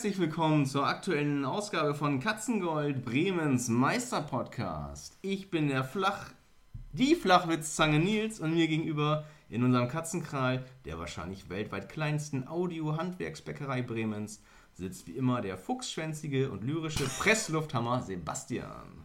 herzlich willkommen zur aktuellen Ausgabe von Katzengold, Bremens Meisterpodcast. Ich bin der Flach, die Flachwitzzange Nils und mir gegenüber in unserem Katzenkral, der wahrscheinlich weltweit kleinsten Audio-Handwerksbäckerei Bremens, sitzt wie immer der fuchsschwänzige und lyrische Presslufthammer Sebastian.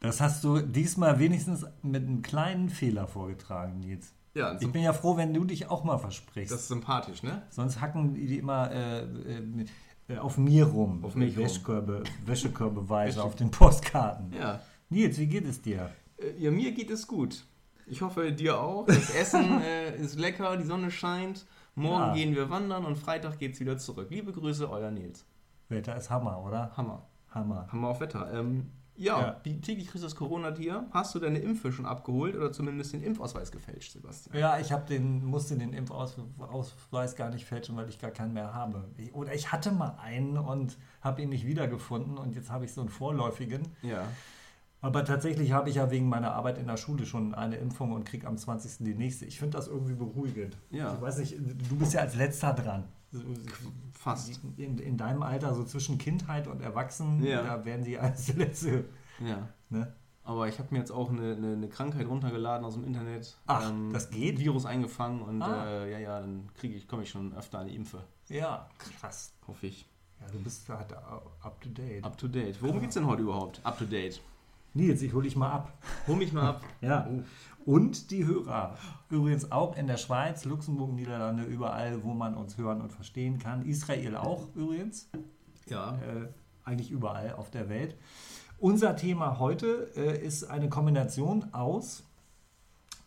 Das hast du diesmal wenigstens mit einem kleinen Fehler vorgetragen, Nils. Ja, Ich bin ja froh, wenn du dich auch mal versprichst. das ist sympathisch, ne? Sonst hacken die immer äh, äh, äh, auf mir rum. Auf mich rum. Wäschkörbe, Wäschekörbeweise auf den Postkarten. Ja. Nils, wie geht es dir? Äh, Ja, mir geht es gut. Ich hoffe, dir auch. Das Essen äh, ist lecker, die Sonne scheint. Morgen Ja. gehen wir wandern und Freitag geht's wieder zurück. Liebe Grüße, euer Nils. Wetter ist Hammer, oder? Hammer. Hammer. Hammer auf Wetter. Ähm, ja, Ja. die täglich grüßt das Corona-Tier. Hast du deine Impfe schon abgeholt oder zumindest den Impfausweis gefälscht, Sebastian? Ja, ich hab den, musste den Impfausweis gar nicht fälschen, weil ich gar keinen mehr habe. Ich, oder ich hatte mal einen und habe ihn nicht wiedergefunden und jetzt habe ich so einen vorläufigen. Ja. Aber tatsächlich habe ich ja wegen meiner Arbeit in der Schule schon eine Impfung und kriege am 20. die nächste. Ich finde das irgendwie beruhigend. Ja. Ich weiß nicht, du bist ja als letzter dran. Fast. In, in deinem Alter, so zwischen Kindheit und Erwachsenen, Ja. da werden die als letzte. Ja. Ne? Aber ich habe mir jetzt auch eine, eine, eine Krankheit runtergeladen aus dem Internet. Ach, das geht? Virus eingefangen und Ah. äh, ja, ja, dann kriege ich, komme ich schon öfter an die Impfe. Ja, krass. Hoffe ich. Ja, du bist halt up to date. Up to date. Worum geht's denn heute überhaupt? Up to date. Nils, ich hole dich mal ab. Hol mich mal ab. Ja. Und die Hörer. Übrigens auch in der Schweiz, Luxemburg, Niederlande, überall, wo man uns hören und verstehen kann. Israel auch übrigens. Ja. Äh, eigentlich überall auf der Welt. Unser Thema heute äh, ist eine Kombination aus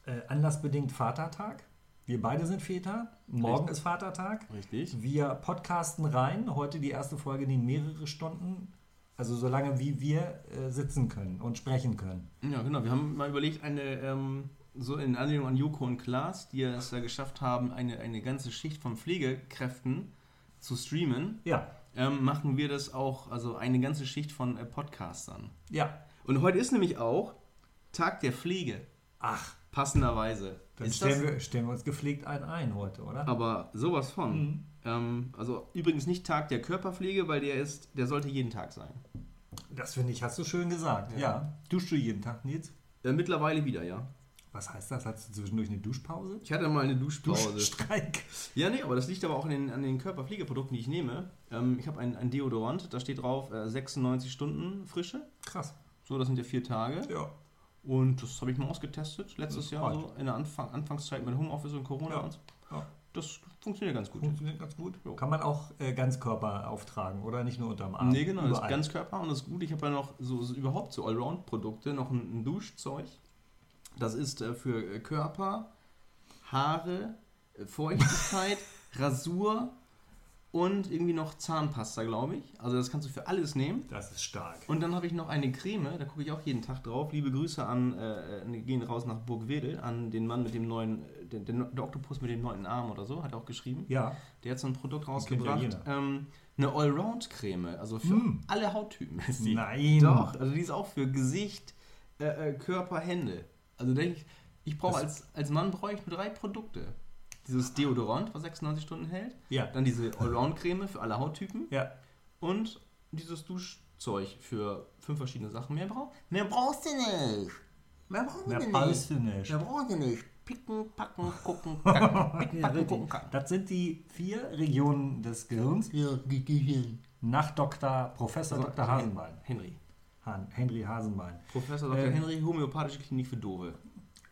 äh, anlassbedingt Vatertag. Wir beide sind Väter. Morgen Richtig. ist Vatertag. Richtig. Wir podcasten rein. Heute die erste Folge, die mehrere Stunden, also so lange wie wir äh, sitzen können und sprechen können. Ja, genau. Wir haben mal überlegt, eine, ähm, so in Anlehnung an Joko und Klaas, die es da geschafft haben, eine, eine ganze Schicht von Pflegekräften zu streamen, Ja, ähm, machen wir das auch, also eine ganze Schicht von äh, Podcastern. ja. Und heute ist nämlich auch Tag der Pflege, Ach, passenderweise. dann stellen wir, stellen wir uns gepflegt einen ein heute, oder? aber sowas von. Mhm. Ähm, also übrigens nicht Tag der Körperpflege, weil der ist, der sollte jeden Tag sein. Das finde ich, hast du schön gesagt. Ja. Ja. Duschst du jeden Tag, Nils? Äh, mittlerweile wieder, ja. Was heißt das? Hast du zwischendurch eine Duschpause? Ich hatte mal eine Duschpause. Duschstreik. Ja, nee, aber das liegt aber auch an den, an den Körperpflegeprodukten, die ich nehme. Ähm, ich habe ein, ein Deodorant, da steht drauf äh, 96 Stunden Frische. Krass. So, das sind ja vier Tage. Ja. Und das habe ich mal ausgetestet, letztes Jahr so, in der Anfang, Anfangszeit mit Homeoffice und Corona Ja. und so. ja. Das funktioniert ganz gut. Funktioniert ganz gut. Jo. Kann man auch äh, Ganzkörper auftragen oder nicht nur unterm Arm? Nee, genau, das ist Überall. Ganzkörper und das ist gut. Ich habe ja noch so, so überhaupt so Allround-Produkte, noch ein, ein Duschzeug. Das ist äh, für äh, Körper, Haare, äh, Feuchtigkeit, Rasur und irgendwie noch Zahnpasta, glaube ich. Also das kannst du für alles nehmen. Das ist stark. Und dann habe ich noch eine Creme, da gucke ich auch jeden Tag drauf. Liebe Grüße an, äh, äh, gehen raus nach Burgwedel, an den Mann mit dem neuen, äh, den, den, der Oktopus mit dem neuen Arm oder so, hat er auch geschrieben. Ja. Der hat so ein Produkt rausgebracht. ähm, eine Allround-Creme, also für Mm. alle Hauttypen ist die. Nein. Doch, also die ist auch für Gesicht, äh, äh, Körper, Hände. Also denke ich, ich brauche als, als Mann brauche ich nur drei Produkte. Dieses Deodorant, was 96 Stunden hält, Ja. dann diese Allround-Creme für alle Hauttypen Ja. und dieses Duschzeug für fünf verschiedene Sachen. Mehr, brauch, mehr brauchst du nicht. Mehr brauchst du nicht. brauchst du nicht. Mehr brauchst du nicht. Picken, packen, gucken, kacken. Picken, Ja, packen, gucken, kacken. Das sind die vier Regionen des Gehirns nach Dr. Professor Also, Dr. Hasenbein. Henry. Han Henry Hasenbein. Professor Dr. Ähm, Henry, homöopathische Klinik für Dove.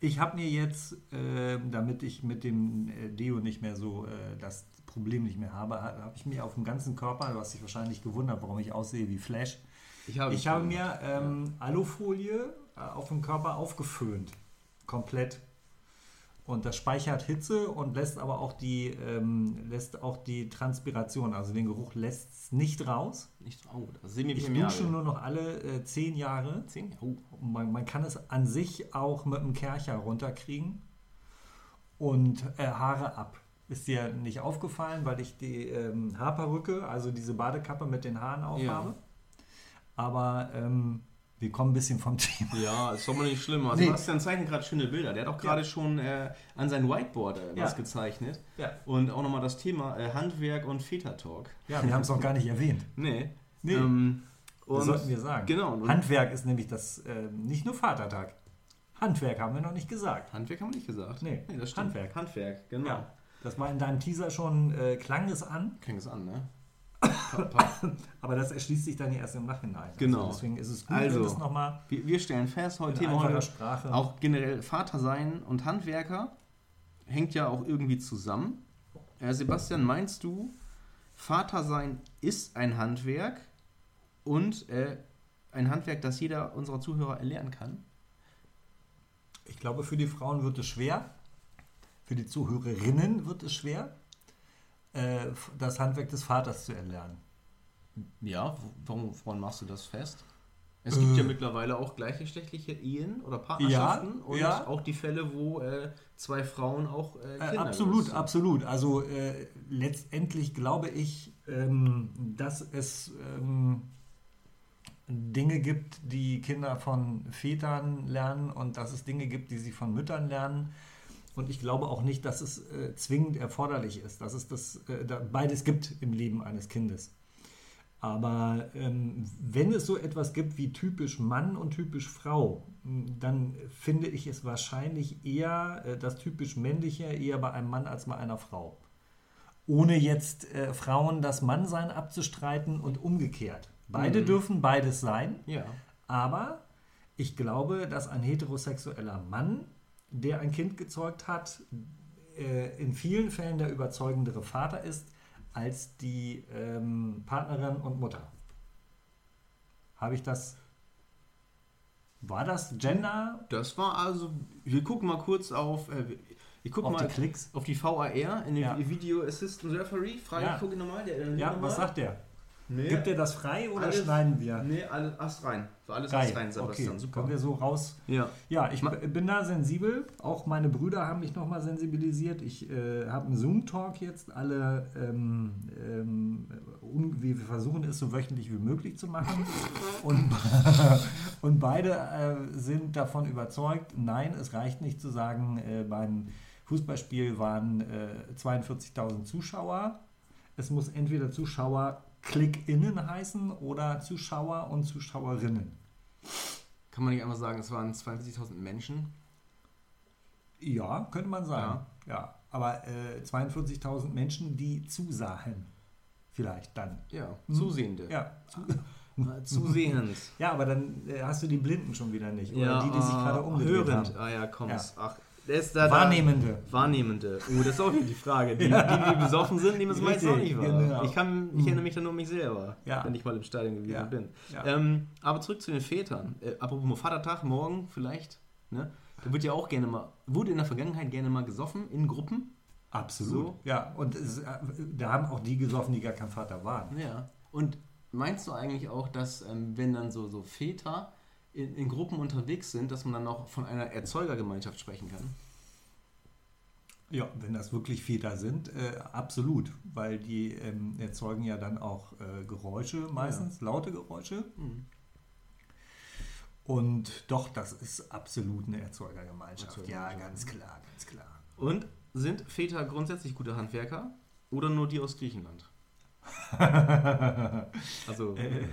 Ich habe mir jetzt, ähm, damit ich mit dem äh, Deo nicht mehr so äh, das Problem nicht mehr habe, ha- habe ich mir auf dem ganzen Körper, du hast dich wahrscheinlich gewundert, warum ich aussehe wie Flash, Ich habe, ich habe mir ähm, Alufolie äh, auf dem Körper aufgeföhnt. Komplett. Und das speichert Hitze und lässt aber auch die, ähm, lässt auch die Transpiration, also den Geruch lässt es nicht raus. Nicht, oh, das sehen wir Ich dusche nur noch alle äh, zehn Jahre. Zehn? Oh. Man, man kann es an sich auch mit einem Kercher runterkriegen und äh, Haare ab. Ist dir nicht aufgefallen, weil ich die ähm, Haarperücke, also diese Badekappe mit den Haaren aufhabe. Aber ähm, wir kommen ein bisschen vom Thema. Ja, ist doch mal nicht schlimm. Also Nee. Sebastian zeichnet gerade schöne Bilder. Der hat auch gerade schon äh, an sein Whiteboard äh, was Ja. gezeichnet. Ja, Und auch nochmal das Thema äh, Handwerk und Väter-Talk. ja wir haben es noch gar nicht erwähnt. Nee. Nee. Ähm, Das sollten wir sagen. Genau. Und Handwerk ist nämlich das, ähm, nicht nur Vatertag. Handwerk haben wir noch nicht gesagt. Handwerk haben wir nicht gesagt. Nee, das stimmt. Handwerk. Handwerk, genau. Ja. Das war in deinem Teaser schon, äh, klang es an, Fängt es an, ne? Aber das erschließt sich dann ja erst im Nachhinein. Genau. Also deswegen ist es gut, Also, wenn es nochmal wir, wir stellen fest, heute Thema heute Sprache. auch generell Vater sein und Handwerker hängt ja auch irgendwie zusammen. Äh, Sebastian, meinst du, Vater sein ist ein Handwerk und äh, ein Handwerk, das jeder unserer Zuhörer erlernen kann? Ich glaube, für die Frauen wird es schwer. Für die Zuhörerinnen wird es schwer, äh, das Handwerk des Vaters zu erlernen. Ja, warum, woran machst du das fest? Es gibt Äh. ja mittlerweile auch gleichgeschlechtliche Ehen oder Partnerschaften Ja, und ja. auch die Fälle, wo äh, zwei Frauen auch äh, Äh, Kinder absolut, großziehen. absolut. Also äh, letztendlich glaube ich, ähm, dass es ähm, Dinge gibt, die Kinder von Vätern lernen und dass es Dinge gibt, die sie von Müttern lernen. Und ich glaube auch nicht, dass es äh, zwingend erforderlich ist, dass es das äh, da beides gibt im Leben eines Kindes. Aber ähm, wenn es so etwas gibt wie typisch Mann und typisch Frau, dann finde ich es wahrscheinlich eher äh, das typisch männliche eher bei einem Mann als bei einer Frau. Ohne jetzt äh, Frauen das Mannsein abzustreiten und umgekehrt. Beide Mhm. dürfen beides sein, Ja, aber ich glaube, dass ein heterosexueller Mann, der ein Kind gezeugt hat, äh, in vielen Fällen der überzeugendere Vater ist als die ähm, Partnerin und Mutter. Habe ich das. War das Gender das war also, wir gucken mal kurz auf, äh, ich gucke auf mal die Klicks? auf die VAR, in den Ja. Video Assistant Referee. Frage, Ja. gucke nochmal. Der, Ja, nochmal. was sagt der? Nee, Gibt er das frei oder Alles- schneiden wir? Nee, alles Ast rein. Für alles Geil. Ast rein, Sebastian. okay, Super. Können wir so raus. Ja. Ja, ich bin da sensibel. Auch meine Brüder haben mich nochmal sensibilisiert. Ich äh, habe einen Zoom-Talk jetzt. Alle, ähm, ähm, wir versuchen es so wöchentlich wie möglich zu machen. Und, und beide äh, sind davon überzeugt, nein, es reicht nicht zu sagen, äh, beim Fußballspiel waren äh, 42.000 Zuschauer. Es muss entweder Zuschauer KlickInnen heißen oder Zuschauer und Zuschauerinnen. Kann man nicht einfach sagen, es waren 42.000 Menschen? Ja, könnte man sagen. Ja, aber äh, 42.000 Menschen, die zusahen. Vielleicht dann. Ja, Mhm. Zusehende. Ja, Äh, Zusehend. ja aber dann äh, hast du die Blinden schon wieder nicht. Oder die, die sich ah, gerade umgedreht hörend. haben. Ah ja, komm. Ja. Ach, da, Wahrnehmende. Da, Wahrnehmende. Oh, das ist auch wieder die Frage. Die, die, die besoffen sind, nehmen es meistens auch nicht wahr. genau. Ich, kann, ich erinnere mich dann nur an mich selber, Ja. wenn ich mal im Stadion gewesen Ja. bin. Ja. Ähm, aber zurück zu den Vätern. Äh, apropos Vatertag, morgen vielleicht. Ne? Da wird ja auch gerne mal, wurde in der Vergangenheit gerne mal gesoffen in Gruppen. Absolut. So. Ja, und es, äh, da haben auch die gesoffen, die gar kein Vater waren. Ja. Und meinst du eigentlich auch, dass ähm, wenn dann so, so Väter in, in Gruppen unterwegs sind, dass man dann auch von einer Erzeugergemeinschaft sprechen kann? Ja, wenn das wirklich Väter sind, äh, absolut. Weil die ähm, erzeugen ja dann auch äh, Geräusche, meistens laute Geräusche. Hm. Und doch, das ist absolut eine Erzeugergemeinschaft. Ja, Erzeugergemeinschaft. ganz klar, ganz klar. Und sind Väter grundsätzlich gute Handwerker oder nur die aus Griechenland? Also, Äh,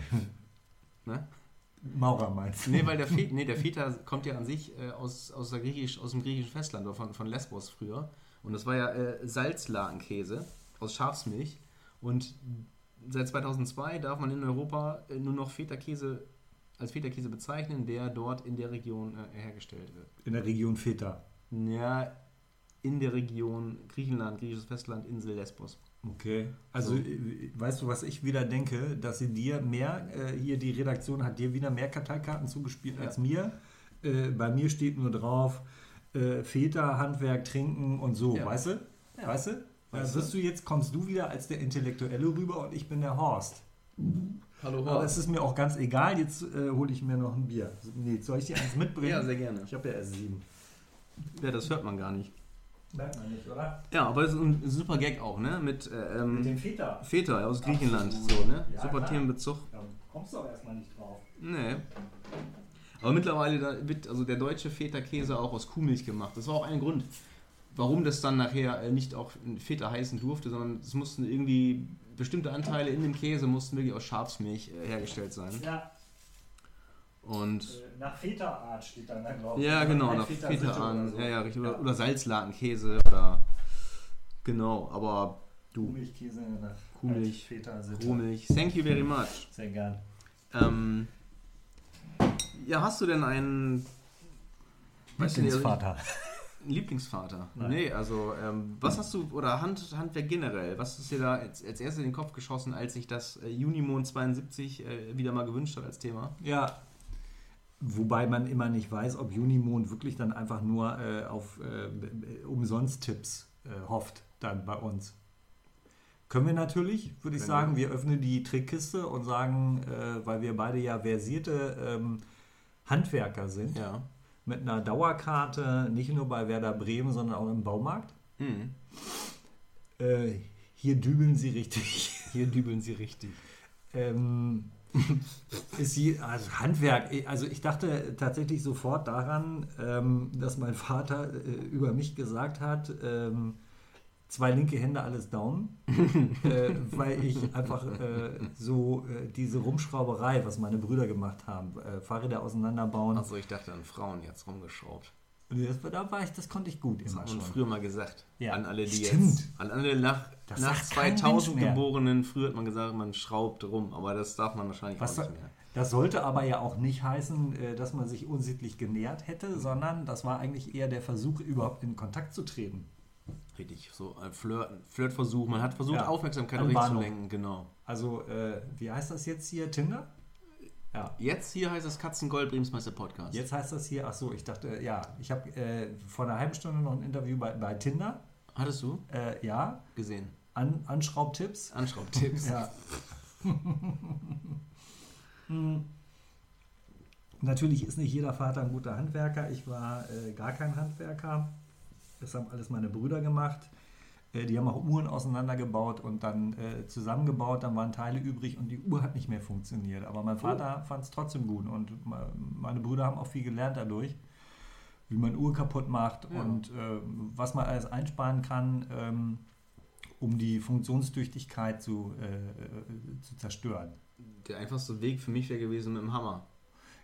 ne? Maurer meinst du? Nee, weil der, Väter, nee, der Väter kommt ja an sich äh, aus, aus, Griechisch, aus dem griechischen Festland oder von, von Lesbos früher. Und das war ja äh, Salzlakenkäse aus Schafsmilch. Und seit 2002 darf man in Europa äh, nur noch Feta-Käse als Feta-Käse bezeichnen, der dort in der Region äh, hergestellt wird. In der Region Väter. Ja, in der Region Griechenland, griechisches Festland, Insel Lesbos. Okay. Also, So. äh, weißt du, was ich wieder denke? Dass sie dir mehr, äh, hier die Redaktion hat dir wieder mehr Karteikarten zugespielt Ja. als mir. Äh, bei mir steht nur drauf, äh, Väter, Handwerk, Trinken und so, Ja. weißt du? Ja. Weißt du? Weißt bist du jetzt, kommst du wieder als der Intellektuelle rüber und ich bin der Horst. Hallo, Aber es ist mir auch ganz egal, jetzt äh, hole ich mir noch ein Bier. Nee, soll ich dir eins mitbringen? Ja, sehr gerne. Ich habe ja erst sieben. Ja, das hört man gar nicht. Merkt man nicht, oder? Ja, aber es ist ein super Gag auch, ne? Mit, äh, ähm, Mit dem Feta. Feta aus Griechenland. Absolut. So, ne? Ja, super klar. Themenbezug. Da kommst du aber erstmal nicht drauf. Nee. Aber mittlerweile wird also der deutsche Feta-Käse auch aus Kuhmilch gemacht. Das war auch ein Grund, warum das dann nachher äh, nicht auch Feta heißen durfte, sondern es mussten irgendwie bestimmte Anteile in dem Käse mussten wirklich aus Schafsmilch äh, hergestellt sein. Ja, Und äh, nach Feta-Art steht dann da, glaube ich. ja, genau, nach Feta Feta Sitte an. oder so. Ja, ja, richtig. Oder, Ja. oder Salzlakenkäse oder genau, aber du, Kuhmilchkäse nach Kuhmilch, Feta Kuhmilch. Thank you very much. Sehr gern. Ähm, ja, hast du denn einen Lieblingsvater. Lieblingsvater? Nein. Nee, also ähm, was hast du, oder Hand, Handwerk generell, was ist dir da als, als erstes in den Kopf geschossen, als sich das äh, Junimond 72 äh, wieder mal gewünscht hat als Thema? Ja. Wobei man immer nicht weiß, ob Junimond wirklich dann einfach nur äh, auf äh, Umsonst-Tipps äh, hofft, dann bei uns. Können wir natürlich, würde ich sagen. Wir öffnen die Trickkiste und sagen, äh, weil wir beide ja versierte ähm, Handwerker sind, Ja. mit einer Dauerkarte, nicht nur bei Werder Bremen, sondern auch im Baumarkt. Mhm. Äh, hier dübeln sie richtig. Hier dübeln sie richtig. Ähm, ist je, also Handwerk, also ich dachte tatsächlich sofort daran, ähm, dass mein Vater äh, über mich gesagt hat, ähm, zwei linke Hände, alles Daumen, äh, weil ich einfach äh, so äh, diese Rumschrauberei, was meine Brüder gemacht haben, äh, Fahrräder auseinanderbauen, Also ich dachte an Frauen jetzt rumgeschraubt. das, da war ich, das konnte ich gut Das immer hat man schon. früher mal gesagt. Ja. An alle, die Stimmt. jetzt. An alle nach, Das nach sagt kein 2000 Mensch mehr. Geborenen. Früher hat man gesagt, man schraubt rum. Aber das darf man wahrscheinlich Was auch nicht mehr. Das sollte aber ja auch nicht heißen, äh, dass man sich unsittlich genährt hätte, sondern das war eigentlich eher der Versuch, überhaupt in Kontakt zu treten. Richtig, so ein Flirt, Flirtversuch. Man hat versucht, Ja. Aufmerksamkeit auf An sich zu Bahnhof. lenken. Genau. Also, äh, wie heißt das jetzt hier? Tinder? Ja. Jetzt hier heißt es Katzengold Bremsmeister Podcast. Jetzt heißt das hier, ach so, ich dachte, ja, ich habe äh, vor einer halben Stunde noch ein Interview bei, bei Tinder. Hattest du Äh, ja, gesehen? An, Anschraubtipps. Anschraubtipps. Ja. Hm. Natürlich ist nicht jeder Vater ein guter Handwerker. Ich war äh, gar kein Handwerker. Das haben alles meine Brüder gemacht. Äh, die haben auch Uhren auseinandergebaut und dann äh, zusammengebaut. Dann waren Teile übrig und die Uhr hat nicht mehr funktioniert. Aber mein Vater fand es trotzdem gut und me- meine Brüder haben auch viel gelernt dadurch, wie man Uhr kaputt macht Ja. und äh, was man alles einsparen kann, ähm, um die Funktionstüchtigkeit zu, äh, äh, zu zerstören. Der einfachste Weg für mich wäre gewesen mit dem Hammer.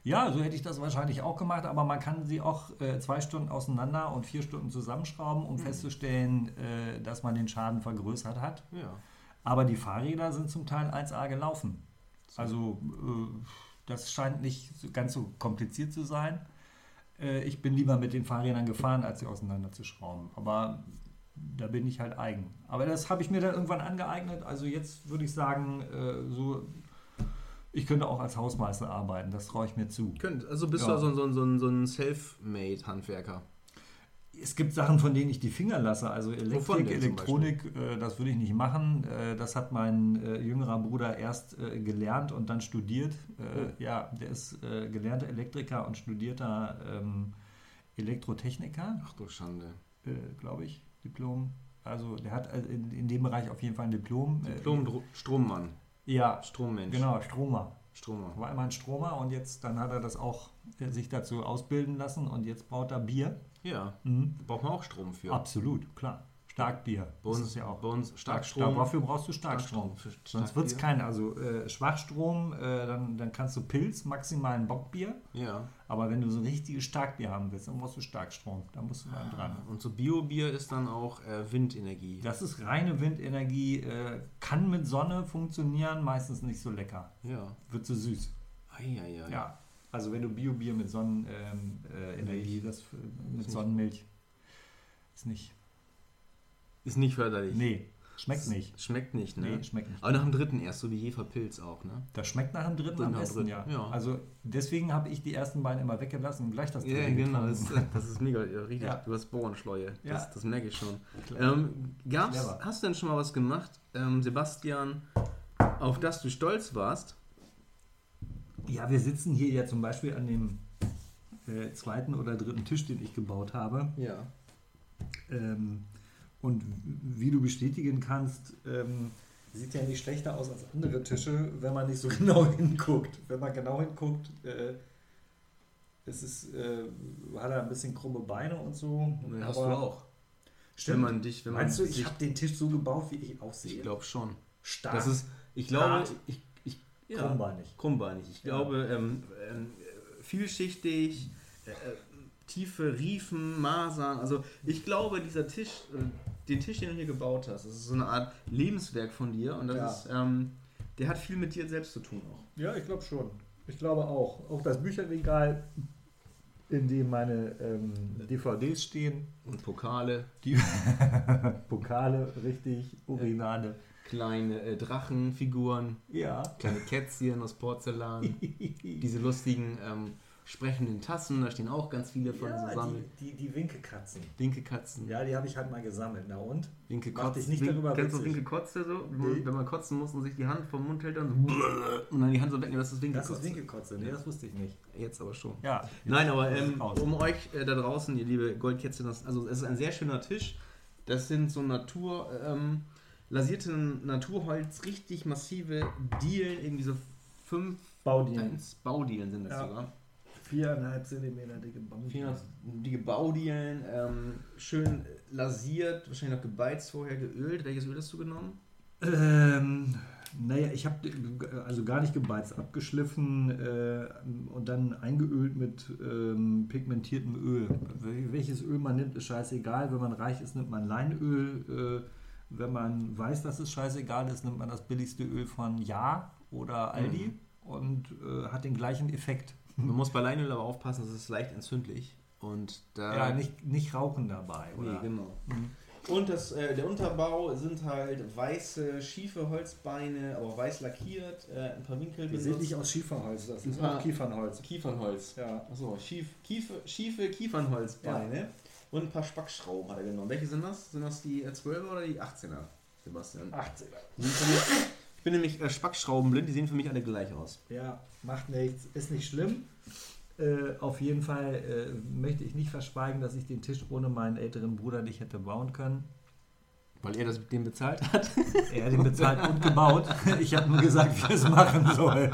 Ja, so hätte ich das wahrscheinlich auch gemacht, aber man kann sie auch äh, zwei Stunden auseinander und vier Stunden zusammenschrauben, um festzustellen, äh, dass man den Schaden vergrößert hat. Ja. Aber die Fahrräder sind zum Teil 1A gelaufen. Also äh, das scheint nicht ganz so kompliziert zu sein. Äh, ich bin lieber mit den Fahrrädern gefahren, als sie auseinanderzuschrauben. Aber da bin ich halt eigen. Aber das habe ich mir dann irgendwann angeeignet. Also jetzt würde ich sagen, äh, so, ich könnte auch als Hausmeister arbeiten. Das traue ich mir zu. Könnt, also bist Ja. du so, so, so, so ein Self-Made-Handwerker. Es gibt Sachen, von denen ich die Finger lasse. Also Elektrik, Elektronik, äh, das würde ich nicht machen. Äh, das hat mein äh, jüngerer Bruder erst äh, gelernt und dann studiert. Äh, Oh. Ja, der ist äh, gelernter Elektriker und studierter ähm, Elektrotechniker, Ach du Schande. glaube ich, Diplom. Also der hat in, in dem Bereich auf jeden Fall ein Diplom. Diplom Strommann. Ja, Strommensch. genau, Stromer. Stromer. War immer ein Stromer und jetzt, dann hat er das auch äh, sich dazu ausbilden lassen und jetzt braut er Bier. Ja. Mhm. Braucht man auch Strom für. Absolut, klar. Starkbier. Bei uns, ist ja auch. bei uns Stark, Starkstrom. dafür brauchst du Starkstrom. Für Sonst wird es kein, also äh, Schwachstrom, äh, dann, dann kannst du Pilz, maximal ein Bockbier. Ja. Aber wenn du so ein richtiges Starkbier haben willst, dann brauchst du Starkstrom. Da musst du mal dran. Und so Biobier ist dann auch äh, Windenergie. Das ist reine Windenergie, äh, kann mit Sonne funktionieren, meistens nicht so lecker. Ja. Wird so süß. Eieiei. Ja. Also wenn du Biobier mit Sonnenenergie, äh, Energie, das äh, mit Sonnenmilch ist nicht. Ist nicht förderlich. Nee, schmeckt nicht. Schmeckt nicht, ne? Nee, schmeckt nicht. Aber nach dem dritten erst, so wie Jeferpilz auch, ne? Das schmeckt nach dem dritten Nach am besten, dritten, ja. ja. Also deswegen habe ich die ersten beiden immer weggelassen und gleich das Ja, dritte genau. getrunken. Das, das ist mega, ja, richtig. Ja. Du hast Bohrenschleue. Ja. Das, das merke ich schon. Ähm, gab's, Clever. hast du denn schon mal was gemacht, ähm, Sebastian, auf das du stolz warst? Ja, wir sitzen hier ja zum Beispiel an dem äh, zweiten oder dritten Tisch, den ich gebaut habe. Ja. Ähm, und wie du bestätigen kannst, ähm, sieht ja nicht schlechter aus als andere Tische, wenn man nicht so genau hinguckt. Wenn man genau hinguckt, äh, es ist, äh, hat er ein bisschen krumme Beine und so. Ja, hast du auch. Stimmt. Wenn man dich, wenn Meinst man du, ich habe den Tisch so gebaut, wie ich aussehe? Ich glaube schon. Stark, Das ist, ich glaube, Hart. ich, ich, ja, krummbeinig. krummbeinig. Ich Ja. glaube, ähm, ähm, vielschichtig, äh, äh, tiefe Riefen, Masern. Also ich glaube, dieser Tisch, äh, den Tisch, den du hier gebaut hast, das ist so eine Art Lebenswerk von dir und das Ja. ist, ähm, der hat viel mit dir selbst zu tun auch. Ja, ich glaube schon. Ich glaube auch. Auch das Bücherregal, in dem meine ähm, DVDs stehen, Und Pokale, die Pokale, richtig, Urinale. kleine äh, Drachenfiguren, Ja. kleine Kätzchen aus Porzellan, diese lustigen ähm, sprechenden Tassen, da stehen auch ganz viele von ja zusammen. die, die, die Winkelkatzen. Winkelkatzen. Ja, die habe ich halt mal gesammelt. Na und? Winke Mach dich nicht Wink- darüber Kennst du witzig. Winke Kotze so? Wenn Nee. man- Wenn man kotzen muss und sich die Hand vom Mund hält und, so und dann die Hand so wegnehmen, das ist Winke Das ist Kotze. Winkelkotze. Nee, das wusste ich nicht. Jetzt aber schon. Ja. Nein, aber ähm, um euch äh, da draußen, ihr liebe Goldkätzchen, das, also es ist ein sehr schöner Tisch. Das sind so Natur, ähm, lasierte Naturholz, richtig massive Dielen, irgendwie so fünf Baudielen. Baudielen sind das Ja. sogar. Viereinhalb Zentimeter dicke Baudielen. dicke Baudielen, ähm, schön lasiert, wahrscheinlich noch gebeizt vorher, geölt. Welches Öl hast du genommen? Ähm, naja, ich habe also gar nicht gebeizt, abgeschliffen äh, und dann eingeölt mit ähm, pigmentiertem Öl. Wel- Welches Öl man nimmt, ist scheißegal. Wenn man reich ist, nimmt man Leinöl. Äh, wenn man weiß, dass es scheißegal ist, nimmt man das billigste Öl von Ja oder Aldi und äh, hat den gleichen Effekt. Man muss bei Leinöl aber aufpassen, das ist leicht entzündlich. Und da. Ja, nicht, nicht rauchen dabei, Nee, oder? genau. Mhm. Und das, äh, der Unterbau sind halt weiße, schiefe Holzbeine, aber weiß lackiert, äh, ein paar Winkel Die sind nicht aus Schieferholz, das ist auch Kiefernholz. Kiefernholz. Ja. Achso, schief, kiefe, schiefe Kiefernholzbeine und ein paar Spackschrauben hat er genommen. Welche sind das? Sind das die äh, 12er oder die 18er, Sebastian? 18. Ich bin nämlich äh, Spackschraubenblind, die sehen für mich alle gleich aus. Ja, macht nichts, ist nicht schlimm. Äh, auf jeden Fall äh, möchte ich nicht verschweigen, dass ich den Tisch ohne meinen älteren Bruder nicht hätte bauen können. Weil er das mit dem bezahlt hat. Er hat ihn bezahlt und gebaut. Ich habe nur gesagt, wie er es machen soll.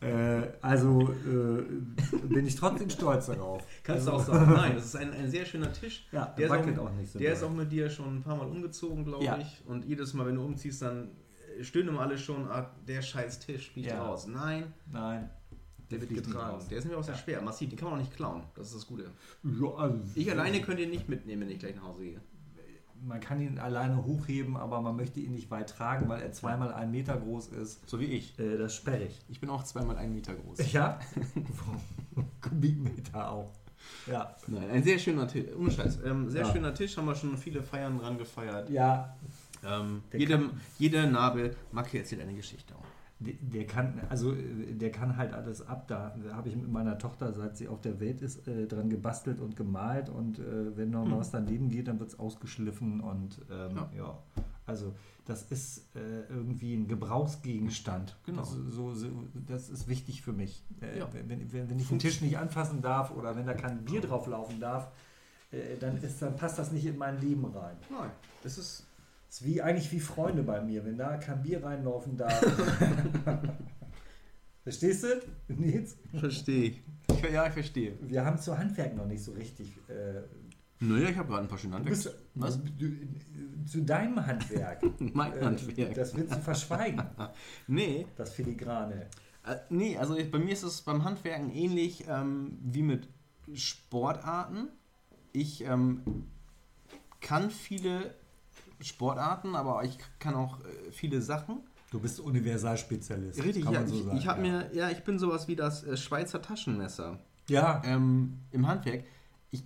Äh, also äh, bin ich trotzdem stolz darauf. Kannst du also, auch sagen. Nein, das ist ein, ein sehr schöner Tisch. Ja, Der ist auch wackelt mit- auch nicht so. Der ist doll. auch mit dir schon ein paar Mal umgezogen, glaube Ja. ich. Und jedes Mal, wenn du umziehst, dann stöhnen immer alle schon, ah, der scheiß Tisch fliegt Ja. raus. Nein, Nein. der wird fliegt nicht getragen. Der ist nämlich auch sehr Ja. schwer, massiv. Den kann man auch nicht klauen. Das ist das Gute. Ja, also, Ich alleine könnte ihn nicht mitnehmen, wenn ich gleich nach Hause gehe. Man kann ihn alleine hochheben, aber man möchte ihn nicht weit tragen, weil er zweimal einen Meter groß ist. So wie ich. Äh, das ist sperrig. Ich bin auch zweimal einen Meter groß. Ja? Kubikmeter auch. Ja. Nein, ein sehr schöner Tisch. Ohne Scheiß. Ähm, sehr Ja. schöner Tisch, haben wir schon viele Feiern dran gefeiert. Ja, Ähm, jede, kann- jede Narbe, Macke erzählt eine Geschichte. Der, der kann, also äh, der kann halt alles ab. Da habe ich mit meiner Tochter, seit sie auf der Welt ist, äh, dran gebastelt und gemalt. Und äh, wenn noch mal Mhm. was daneben geht, dann wird es ausgeschliffen. Und ähm, Ja. ja. also das ist äh, irgendwie ein Gebrauchsgegenstand. Genau. Das, ist so, so, das ist wichtig für mich. Äh, Ja. wenn, wenn, wenn ich den Tisch nicht anfassen darf oder wenn da kein Bier drauf laufen darf, äh, dann, ist, dann passt das nicht in mein Leben rein. Nein, das ist. Ist wie, eigentlich wie Freunde bei mir, wenn da kein Bier reinlaufen darf. Verstehst du? Nils? Verstehe ich. Ja, ich verstehe. Wir haben zu Handwerk noch nicht so richtig. Äh, Naja, ich habe gerade ein paar schöne du bist, Was? Du, zu deinem Handwerk. Mein äh, Handwerk. Das willst du verschweigen, Nee, das Filigrane. äh, nee, also ich, bei mir ist es beim Handwerken ähnlich ähm, wie mit Sportarten. Ich ähm, kann viele Sportarten, aber ich kann auch äh, viele Sachen. Du bist Universalspezialist. Richtig, kann ja, man so ich, sagen. ich habe ja. mir, ja, ich bin sowas wie das äh, Schweizer Taschenmesser Ja, ähm, im Handwerk. Ich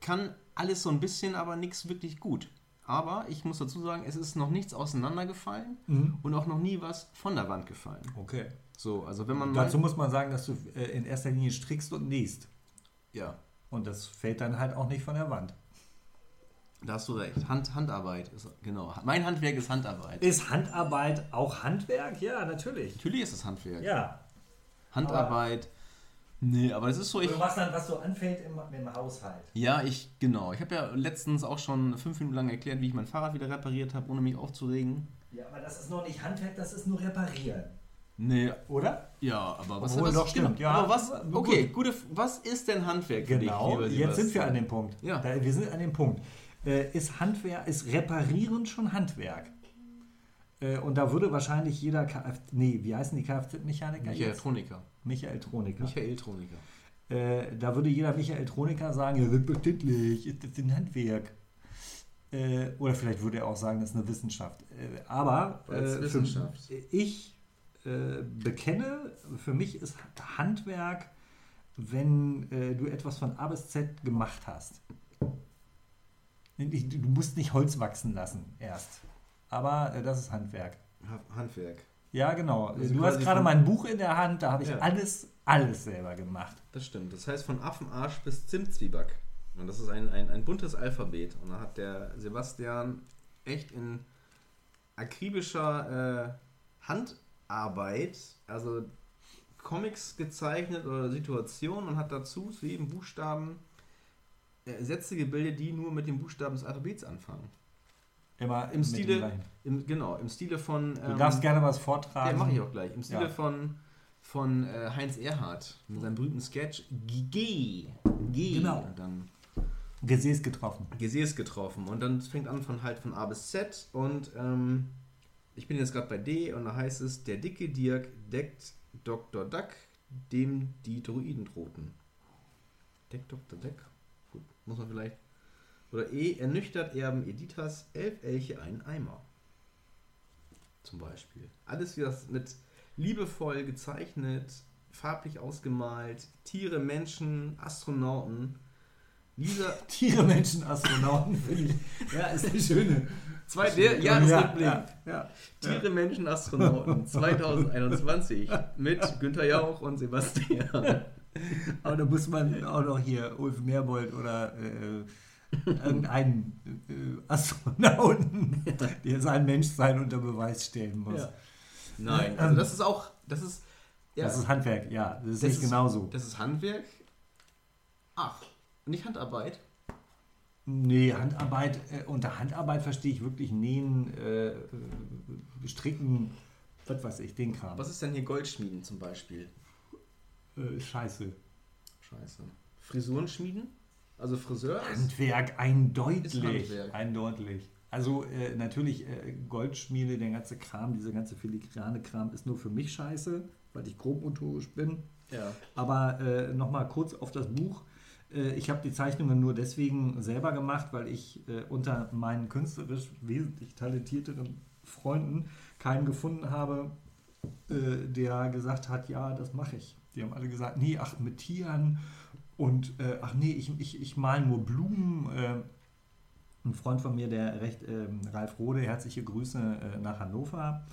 kann alles so ein bisschen, aber nichts wirklich gut. Aber ich muss dazu sagen, es ist noch nichts auseinandergefallen Mhm. und auch noch nie was von der Wand gefallen. okay. So, also wenn man Dazu muss man sagen, dass du äh, in erster Linie strickst und nähst. ja, Und das fällt dann halt auch nicht von der Wand. Da hast du recht. Hand, Handarbeit ist genau. Mein Handwerk ist Handarbeit. Ist Handarbeit auch Handwerk? Ja, natürlich. Natürlich ist es Handwerk. Ja. Handarbeit, Nee, aber es ist so, ich. Oder was dann, was so anfällt im, im Haushalt. Ja, ich, genau. Ich habe ja letztens auch schon fünf Minuten lang erklärt, wie ich mein Fahrrad wieder repariert habe, ohne mich aufzuregen. Ja, aber das ist noch nicht Handwerk, das ist nur reparieren. Nee, Oder? ja, aber was Obwohl, hat das doch, stimmt, genau, ja. Aber was, Gut. okay, gute, was ist denn Handwerk für Genau, dich, lieber jetzt sind wir an dem Punkt. Ja. Da, wir sind an dem Punkt. Äh, ist Handwerk, ist Reparieren schon Handwerk? Äh, und da würde wahrscheinlich jeder Kfz, nee, wie heißen die Kfz-Mechaniker jetzt? Mechatroniker. Michael Troniker. Michael Troniker. Äh, da würde jeder Michael Troniker sagen, ja, selbstverständlich, ist das ein Handwerk. Äh, oder vielleicht würde er auch sagen, das ist eine Wissenschaft. Äh, aber äh, Wissenschaft. Ich äh, bekenne, für mich ist Handwerk, wenn äh, du etwas von A bis Z gemacht hast. Du musst nicht Holz wachsen lassen erst. Aber äh, das ist Handwerk. Ha- Handwerk. Ja, genau. Also du hast gerade mein Buch in der Hand, da habe ich Ja. alles, alles selber gemacht. Das stimmt. Das heißt von Affenarsch bis Zimtzwieback. Und das ist ein, ein, ein buntes Alphabet. Und da hat der Sebastian echt in akribischer äh, Handarbeit, also Comics gezeichnet oder Situationen und hat dazu zu jedem Buchstaben Sätze gebildet, die nur mit dem Buchstaben des Alphabets anfangen. Immer Im Stile-. Im, genau, im Stile von. Du darfst gerne was Ja, vortragen. mache ich auch gleich. Im Stile Ja. von, von äh, Heinz Erhardt mit seinem berühmten Sketch G. G. Genau. Und dann Gesäß getroffen. Gesäß getroffen. Und dann fängt an von halt von A bis Z. Und ähm, ich bin jetzt gerade bei D und da heißt es, der dicke Dirk deckt Dr. Duck, dem die Druiden drohten. Deckt Dr. Duck? Muss man vielleicht. Oder E, ernüchtert Erben Editas elf Elche einen Eimer. Zum Beispiel. Alles wie das mit liebevoll gezeichnet, farblich ausgemalt, Tiere, Menschen, Astronauten. Lisa, Tiere, Menschen, Astronauten, finde ich. Ja, ist eine schöne. Zwei, der Jahresrückblick. Ja, ja. Tiere, Menschen, Astronauten 2021 mit Günther Jauch und Sebastian. Aber da muss man auch noch hier Ulf Merbold oder äh, irgendeinen äh, Astronauten, der sein Menschsein unter Beweis stellen muss. Ja. Nein, also das ist auch, das ist, ja, Das ist Handwerk, ja. Das ist Das nicht ist- genauso. das ist Handwerk. Ach, nicht Handarbeit. Nee, Handarbeit, äh, unter Handarbeit verstehe ich wirklich Nähen, äh, äh, Stricken, was weiß ich, den Kram. Was ist denn hier Goldschmieden zum Beispiel? Äh, scheiße. Scheiße. Frisuren schmieden? Also Friseur? ist- Handwerk, eindeutig. Ist Handwerk. Eindeutig. Also äh, natürlich äh, Goldschmiede, der ganze Kram, dieser ganze filigrane Kram ist nur für mich scheiße, weil ich grobmotorisch bin. Ja. Aber äh, nochmal kurz auf das Buch. Äh, ich habe die Zeichnungen nur deswegen selber gemacht, weil ich äh, unter meinen künstlerisch wesentlich talentierteren Freunden keinen gefunden habe, äh, der gesagt hat, ja, das mache ich. Die haben alle gesagt, nee, ach, mit Tieren und äh, ach nee, ich, ich, ich mal nur Blumen. Äh, ein Freund von mir, der recht, ähm, Ralf Rode, herzliche Grüße äh, nach Hannover.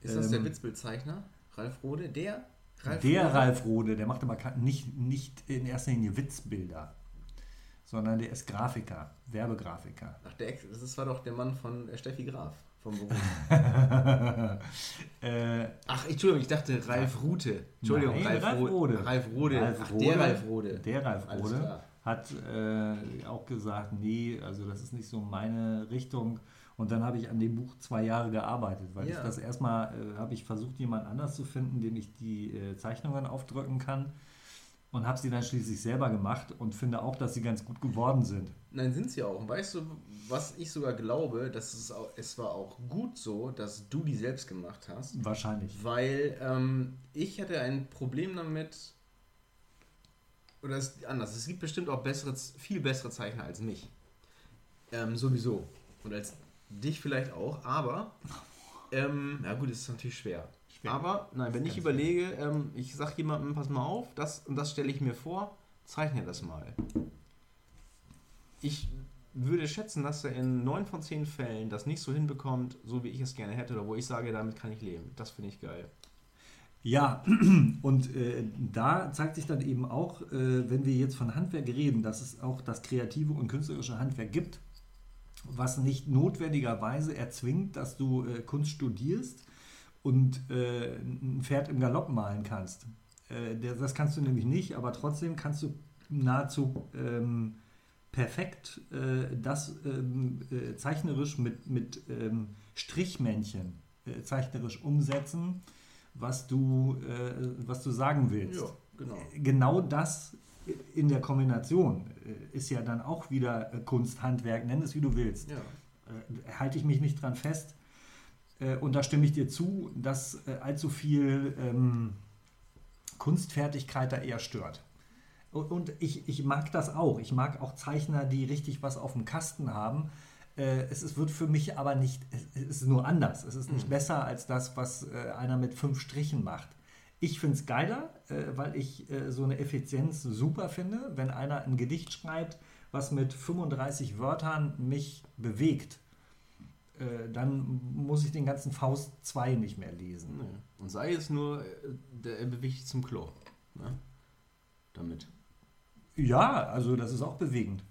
Ist das der Ähm, Witzbildzeichner? Ralf Rode? Der? Ralf der Rode? Ralf Rode, der macht aber nicht, nicht in erster Linie Witzbilder, sondern der ist Grafiker, Werbegrafiker. Ach, der Ex, das war doch der Mann von äh, Steffi Graf vom Beruf. äh, Ach, Entschuldigung, ich dachte Ralf Rute. Entschuldigung, Nein, Ralf, Ralf Rode. Ralf Rode. Ralf Ach, Rode. der Ralf Rode. Der Ralf Rode hat äh, auch gesagt, nee, also das ist nicht so meine Richtung. Und dann habe ich an dem Buch zwei Jahre gearbeitet, weil Ja. ich das erstmal, äh, habe ich versucht, jemand anders zu finden, dem ich die äh, Zeichnungen aufdrücken kann. Und habe sie dann schließlich selber gemacht und finde auch, dass sie ganz gut geworden sind. Nein, sind sie auch. Und weißt du, was ich sogar glaube, dass es, auch, es war auch gut so, dass du die selbst gemacht hast. Wahrscheinlich. Weil ähm, ich hatte ein Problem damit, oder es ist anders, es gibt bestimmt auch bessere, viel bessere Zeichner als mich. Ähm, sowieso. Und als dich vielleicht auch, aber, ähm, ja gut, es ist natürlich schwer. Aber, nein, wenn ich überlege, ähm, ich sag jemandem, pass mal auf, das und das stelle ich mir vor, zeichne das mal. Ich würde schätzen, dass er in neun von zehn Fällen das nicht so hinbekommt, so wie ich es gerne hätte, oder wo ich sage, damit kann ich leben. Das finde ich geil. Ja, und äh, da zeigt sich dann eben auch, äh, wenn wir jetzt von Handwerk reden, dass es auch das kreative und künstlerische Handwerk gibt, was nicht notwendigerweise erzwingt, dass du äh, Kunst studierst und äh, ein Pferd im Galopp malen kannst. Äh, das kannst du nämlich nicht, aber trotzdem kannst du nahezu ähm, perfekt äh, das ähm, äh, zeichnerisch mit, mit ähm, Strichmännchen äh, zeichnerisch umsetzen, was du, äh, was du sagen willst. Ja, genau. Genau das in der Kombination ist ja dann auch wieder Kunst, Handwerk, nenn es wie du willst. Ja. Halte ich mich nicht dran fest. Äh, und da stimme ich dir zu, dass äh, allzu viel ähm, Kunstfertigkeit da eher stört. Und, und ich, ich mag das auch. Ich mag auch Zeichner, die richtig was auf dem Kasten haben. Äh, es, es wird für mich aber nicht, es, ist nur anders. Es ist nicht Mhm. besser als das, was äh, einer mit fünf Strichen macht. Ich finde es geiler, äh, weil ich so eine Effizienz super finde, wenn einer ein Gedicht schreibt, was mit 35 Wörtern mich bewegt. Äh, dann muss ich den ganzen Faust 2 nicht mehr lesen. Nee. Und sei es nur, äh, der, er bewegt zum Klo. Ne? Damit. Ja, also das ist auch bewegend.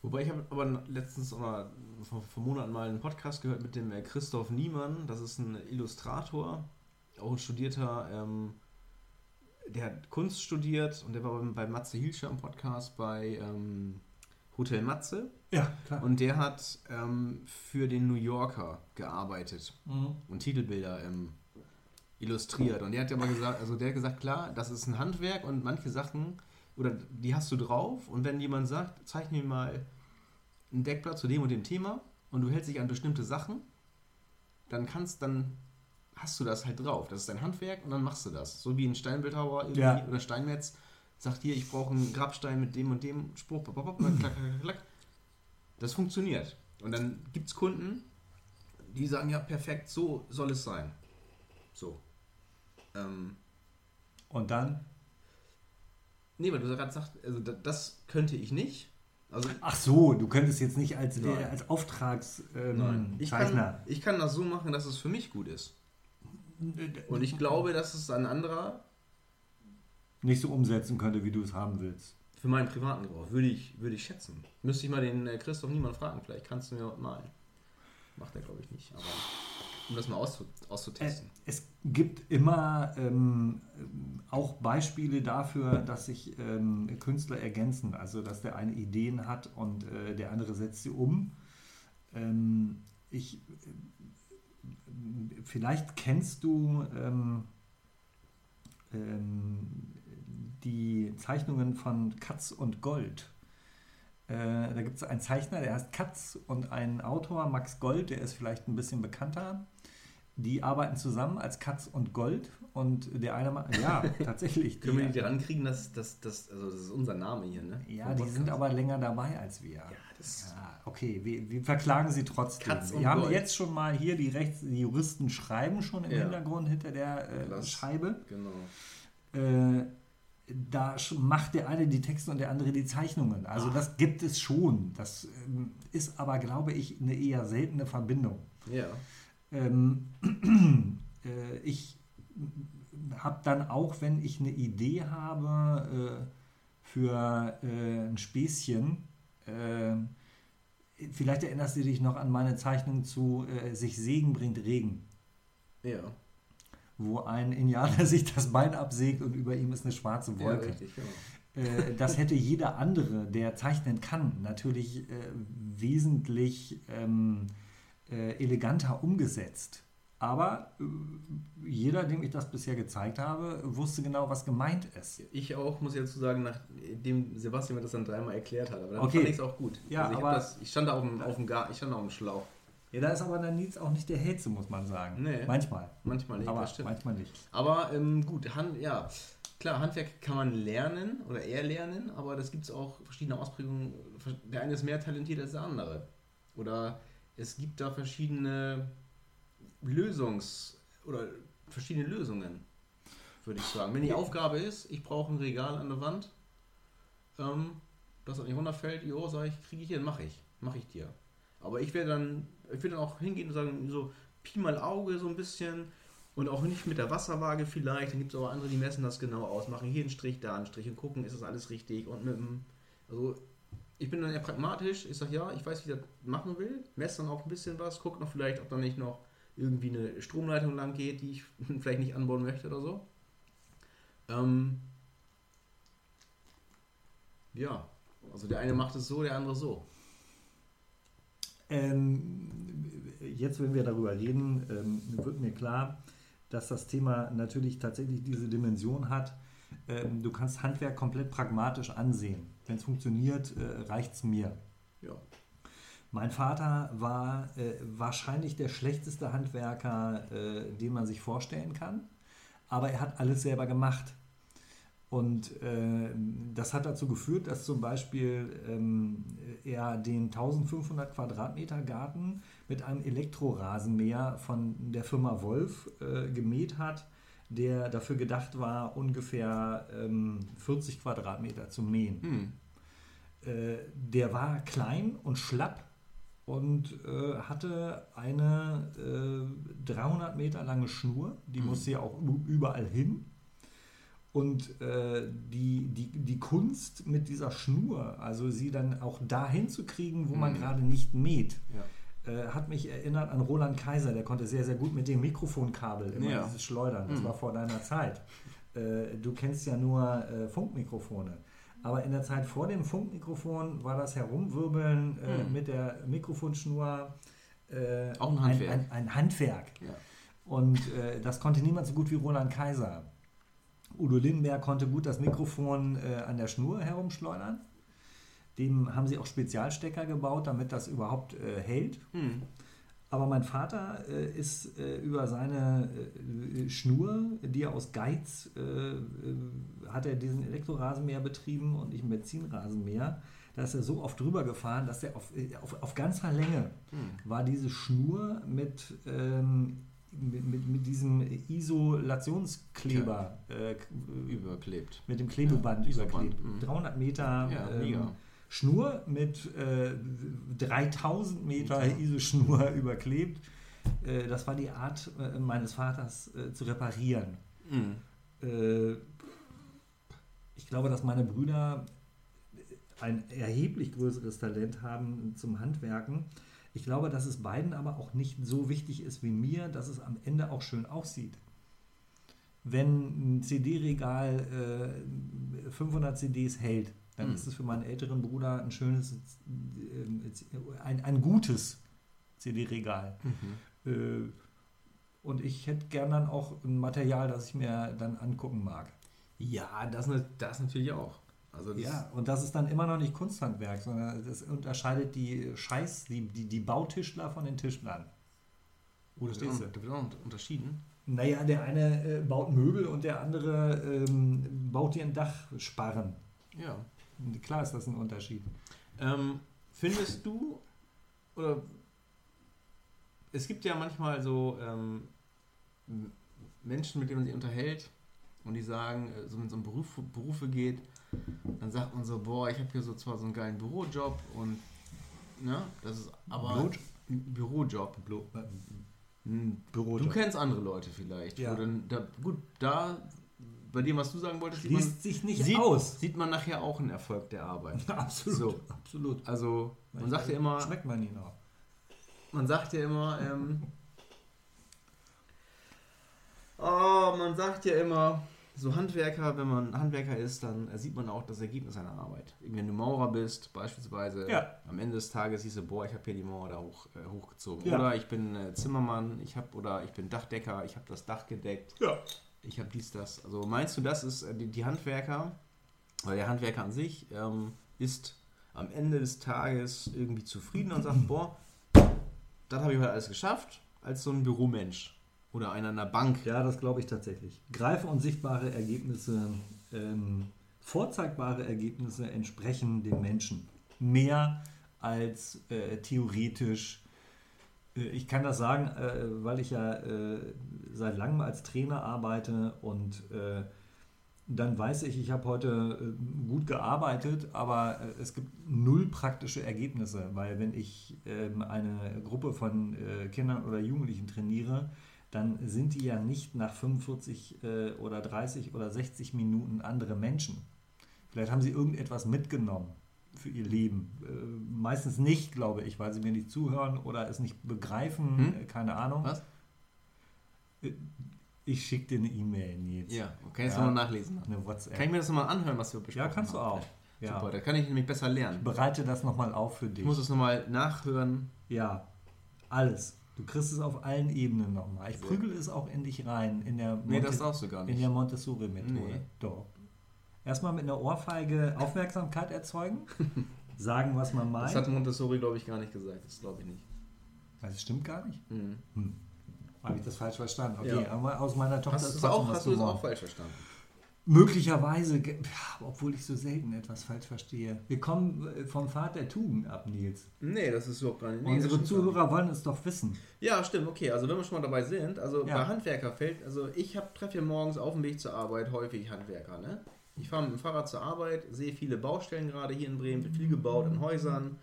Wobei ich habe aber letztens oder vor, vor Monaten mal einen Podcast gehört mit dem äh, Christoph Niemann. Das ist ein Illustrator, auch ein studierter, ähm, der hat Kunst studiert und der war beim, bei Matze Hilscher im Podcast bei ähm, Hotel Matze. Ja, klar. Und der hat ähm, für den New Yorker gearbeitet Mhm. und Titelbilder ähm, illustriert. Und der hat aber gesagt, also der hat gesagt, klar, das ist ein Handwerk und manche Sachen, oder die hast du drauf und wenn jemand sagt, zeichne mir mal ein Deckblatt zu dem und dem Thema und du hältst dich an bestimmte Sachen, dann kannst, dann hast du das halt drauf. Das ist dein Handwerk und dann machst du das. So wie ein Steinbildhauer irgendwie Ja. oder Steinmetz sagt hier, ich brauche einen Grabstein mit dem und dem Spruch, klack, klack, klack, klack. Das funktioniert. Und dann gibt es Kunden, die sagen, ja, perfekt, so soll es sein. So. Ähm, Und dann? nee, weil du gerade sagst, also da- das könnte ich nicht. Also Ach so, du könntest jetzt nicht als, Nein. als Auftragszeichner. nein. Ich, kann, ich kann das so machen, dass es für mich gut ist. Und ich glaube, dass es ein anderer nicht so umsetzen könnte, wie du es haben willst. Für meinen privaten Gebrauch, würde ich, würde ich schätzen. Müsste ich mal den äh, Christoph Niemann fragen, vielleicht kannst du mir malen. Macht er, glaube ich, nicht. Aber um das mal auszu auszutesten. Es gibt immer ähm, auch Beispiele dafür, dass sich ähm, Künstler ergänzen. Also, dass der eine Ideen hat und äh, der andere setzt sie um. Ähm, ich, äh, vielleicht kennst du ähm, ähm, die Zeichnungen von Katz und Gold. Äh, da gibt es einen Zeichner, der heißt Katz und einen Autor, Max Gold, der ist vielleicht ein bisschen bekannter. Die arbeiten zusammen als Katz und Gold und der eine macht, ja, tatsächlich. Können wir die dran kriegen, dass das, das, also das ist unser Name hier, ne? ja, Vom die Podcast. sind aber länger dabei als wir. Ja, das Ja, okay, wir, wir verklagen sie trotzdem. Katz und wir haben Gold. jetzt schon mal hier die Rechts die Juristen schreiben schon im Ja. Hintergrund hinter der äh. Scheibe. genau. Äh, da macht der eine die Texte und der andere die Zeichnungen. Also das gibt es schon. Das ähm, ist aber, glaube ich, eine eher seltene Verbindung. Ja. Ähm, äh, ich habe dann auch, wenn ich eine Idee habe äh, für äh, ein Späßchen, äh, vielleicht erinnerst du dich noch an meine Zeichnung zu äh, sich Segen bringt Regen, Ja. Wo ein Indianer sich das Bein absägt und über ihm ist eine schwarze Ja, Wolke. richtig, genau. Äh, das hätte jeder andere, der zeichnen kann, natürlich äh, wesentlich ähm, äh, eleganter umgesetzt. Aber äh, jeder, dem ich das bisher gezeigt habe, wusste genau, was gemeint ist. Ich auch, muss ich dazu sagen, nachdem Sebastian mir das dann dreimal erklärt hat. Aber dann Okay. fand ich es auch gut. Ja, also ich, aber- das, ich stand da auf dem, auf dem Gar, ich stand da auf dem Schlauch. Ja, da ist aber dann Nils auch nicht der Hellste, muss man sagen. Nee. Manchmal. Manchmal nicht, aber manchmal nicht. Aber ähm, gut, Hand, ja, klar, Handwerk kann man lernen oder eher lernen, aber das gibt es auch verschiedene Ausprägungen. Der eine ist mehr talentiert als der andere. Oder es gibt da verschiedene Lösungs- oder verschiedene Lösungen, würde ich sagen. Wenn die Aufgabe ist, ich brauche ein Regal an der Wand, ähm, das nicht runterfällt, jo, sage ich, kriege ich hin, mache ich, mache ich dir. Aber ich werde dann, ich werde dann auch hingehen und sagen, so Pi mal Auge so ein bisschen und auch nicht mit der Wasserwaage vielleicht. Dann gibt es aber andere, die messen das genau aus, machen hier einen Strich, da einen Strich und gucken, ist das alles richtig und mit dem, also ich bin dann eher pragmatisch. Ich sage, ja, ich weiß, wie ich das machen will. Messe dann auch ein bisschen was. Guck noch vielleicht, ob da nicht noch irgendwie eine Stromleitung lang geht, die ich vielleicht nicht anbauen möchte oder so. Ähm, ja, also der eine macht es so, der andere so. Ähm, jetzt, wenn wir darüber reden, ähm, wird mir klar, dass das Thema natürlich tatsächlich diese Dimension hat. Ähm, du kannst Handwerk komplett pragmatisch ansehen. Wenn es funktioniert, äh, reicht es mir. Ja. Mein Vater war äh, wahrscheinlich der schlechteste Handwerker, äh, den man sich vorstellen kann, aber er hat alles selber gemacht. Und äh, das hat dazu geführt, dass zum Beispiel ähm, er den 1500 Quadratmeter Garten mit einem Elektrorasenmäher von der Firma Wolf äh, gemäht hat, der dafür gedacht war, ungefähr ähm, 40 Quadratmeter zu mähen. Hm. Äh, der war klein und schlapp und äh, hatte eine äh, 300 Meter lange Schnur, die Mhm. musste ja auch überall hin. Und äh, die, die, die Kunst mit dieser Schnur, also sie dann auch dahin zu kriegen, wo man Mhm. gerade nicht mäht, Ja. äh, hat mich erinnert an Roland Kaiser, der konnte sehr, sehr gut mit dem Mikrofonkabel immer Ja. dieses Schleudern. Das Mhm. war vor deiner Zeit. Äh, du kennst ja nur äh, Funkmikrofone. Aber in der Zeit vor dem Funkmikrofon war das Herumwirbeln äh, Mhm. mit der Mikrofonschnur äh, Auch ein Handwerk. Ein, ein, ein Handwerk. Ja. Und das konnte niemand so gut wie Roland Kaiser. Udo Lindenberg konnte gut das Mikrofon äh, an der Schnur herumschleudern. Dem haben sie auch Spezialstecker gebaut, damit das überhaupt äh, hält. Hm. Aber mein Vater äh, ist äh, über seine äh, Schnur, die er aus Geiz, äh, hat er diesen Elektrorasenmäher betrieben und ich einen Benzinrasenmäher. Da ist er so oft drüber gefahren, dass er auf, auf, auf ganzer Länge Hm. war diese Schnur mit, ähm, mit, mit, mit diesem Isolationskleber, äh, Überklebt. mit dem Klebeband Ja, überklebt. Mhm. 300 Meter Ja, ähm. Schnur mit äh, 3000 Meter Ja. ISO-Schnur überklebt. Äh, das war die Art äh, meines Vaters äh, zu reparieren. Hm. Äh, ich glaube, dass meine Brüder ein erheblich größeres Talent haben zum Handwerken. Ich glaube, dass es beiden aber auch nicht so wichtig ist wie mir, dass es am Ende auch schön aussieht. Wenn ein CD-Regal äh, 500 CDs hält, dann Hm. ist es für meinen älteren Bruder ein schönes, äh, ein, ein gutes CD-Regal. Mhm. Äh, und ich hätte gern dann auch ein Material, das ich mir dann angucken mag. Ja, das, das natürlich auch. Also Ja, und das ist dann immer noch nicht Kunsthandwerk, sondern das unterscheidet die Scheiß, die, die, die Bautischler von den Tischlern. Oh, wird auch, da wird auch unterschieden. Naja, der eine äh, baut Möbel und der andere ähm, baut dir ein Dachsparren. Ja. Klar ist das ein Unterschied. Ähm, findest du, oder es gibt ja manchmal so ähm, Menschen, mit denen man sich unterhält und die sagen, äh, so wenn es um Beruf, Berufe geht, dann sagt man so, boah, ich habe hier so zwar so einen geilen Bürojob und ne, das ist aber Blut? ein Bürojob. Blo äh, Hm, Bürojob. Du kennst andere Leute vielleicht. Ja. Dann, da, gut, da, bei dem, was du sagen wolltest, sieht man, sich nicht sieht, aus. sieht man nachher auch einen Erfolg der Arbeit. absolut, So. absolut. Also, man sagt ja immer, Schmeckt man ihn auch. man sagt ja immer, ähm, oh, man sagt ja immer, so Handwerker, wenn man Handwerker ist, dann sieht man auch das Ergebnis seiner Arbeit. Wenn du Maurer bist, beispielsweise, Ja. am Ende des Tages siehst du, boah, ich habe hier die Mauer da hoch, äh, hochgezogen. Ja. Oder ich bin äh, Zimmermann, ich habe oder ich bin Dachdecker, ich habe das Dach gedeckt. Ja. Ich habe dies, das. Also meinst du, das ist äh, die, die Handwerker, weil der Handwerker an sich ähm, ist am Ende des Tages irgendwie zufrieden und sagt, boah, das habe ich heute alles geschafft, als so ein Büromensch oder einer in einer Bank. Ja, das glaube ich tatsächlich. Greife und sichtbare Ergebnisse, ähm, vorzeigbare Ergebnisse entsprechen dem Menschen. Mehr als äh, theoretisch. Äh, ich kann das sagen, äh, weil ich ja äh, seit langem als Trainer arbeite und äh, dann weiß ich, ich habe heute gut gearbeitet, aber es gibt null praktische Ergebnisse, weil wenn ich ähm, eine Gruppe von Kindern oder Jugendlichen trainiere, dann sind die ja nicht nach 45 äh, oder 30 oder 60 Minuten andere Menschen. Vielleicht haben sie irgendetwas mitgenommen für ihr Leben. Äh, meistens nicht, glaube ich, weil sie mir nicht zuhören oder es nicht begreifen, Hm? äh, keine Ahnung. Was? Äh, Ich schicke dir eine E-Mail, Nils. Ja, kann ich das Ja. nochmal nachlesen. Eine WhatsApp. Kann ich mir das nochmal anhören, was wir besprochen ja, kannst du haben? auch. Ja. Super, da kann ich nämlich besser lernen. Bereite das nochmal auf für dich. Ich muss es nochmal nachhören. Ja, alles. Du kriegst es auf allen Ebenen nochmal. Ich prügel es auch in dich rein, in der, Nee, Monte- das darfst du gar in nicht. der Montessori-Methode. Nee. Doch. Erstmal mit einer Ohrfeige Aufmerksamkeit erzeugen, sagen, was man Das meint. hat Montessori, glaube ich, gar nicht gesagt. Das glaube ich nicht. Das stimmt gar nicht. Mhm. Hm. Habe ich das falsch verstanden? Okay, Ja. aus meiner Tochter Hast, ist auch, hast du das auch falsch verstanden? Möglicherweise, obwohl ich so selten etwas falsch verstehe. Wir kommen äh, vom Pfad der Tugend ab, Nils. Nee, das ist überhaupt gar nicht. Nee, Unsere Zuhörer wollen es doch wissen. Ja, stimmt, okay. Also wenn wir schon mal dabei sind, also Ja. bei Handwerkerfeld, also ich treffe ja morgens auf dem Weg zur Arbeit häufig Handwerker, ne? Ich fahre mit dem Fahrrad zur Arbeit, sehe viele Baustellen gerade hier in Bremen, wird viel gebaut in Häusern.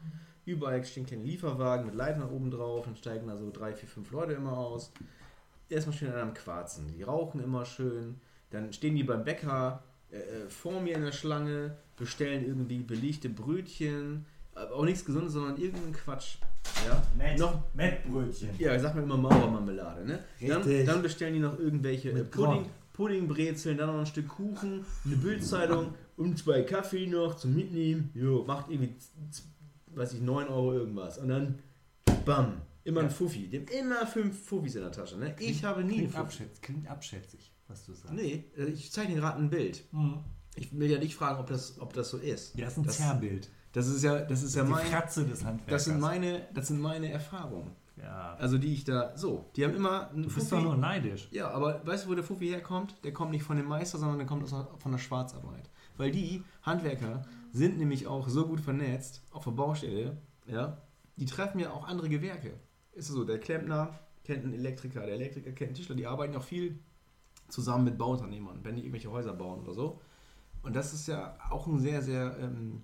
Überall stehen kleine Lieferwagen mit Leitern oben drauf, dann steigen da so drei, vier, fünf Leute immer aus. Erstmal schön an am Quarzen. Die rauchen immer schön. Dann stehen die beim Bäcker äh, äh, vor mir in der Schlange, bestellen irgendwie belegte Brötchen. Aber auch nichts Gesundes, sondern irgendeinen Quatsch. Ja? Noch, Mettbrötchen. ja, ich sag mal immer Mauermarmelade, ne? Dann, dann bestellen die noch irgendwelche äh, Pudding. Puddingbrezeln, dann noch ein Stück Kuchen, eine Bildzeitung und zwei Kaffee noch zum Mitnehmen. Jo, macht irgendwie, weiß ich, 9 Euro irgendwas. Und dann, bam, immer ein. Fuffi. Die haben immer fünf Fuffis in der Tasche, ne? Ich habe nie Klingt, abschätz, klingt abschätzig, was du sagst. Nee, äh, ich zeichne gerade ein Bild. Mhm. Ich will ja nicht fragen, ob das, ob das so ist. Ja, das ist ein Das- Zerrbild. Das ist ja, das ist ja Die mein, Fratze des Handwerkers. das sind meine, das sind meine Erfahrungen. ja. Also die ich da, so, die haben immer einen Du bist doch nur neidisch. Ja, aber weißt du, wo der Fuffi herkommt? Der kommt nicht von dem Meister, sondern der kommt aus, von der Schwarzarbeit. Weil die Handwerker sind nämlich auch so gut vernetzt auf der Baustelle, ja, die treffen ja auch andere Gewerke. Ist so, der Klempner kennt einen Elektriker, der Elektriker kennt einen Tischler, die arbeiten auch viel zusammen mit Bauunternehmern, wenn die irgendwelche Häuser bauen oder so. Und das ist ja auch ein sehr, sehr ähm,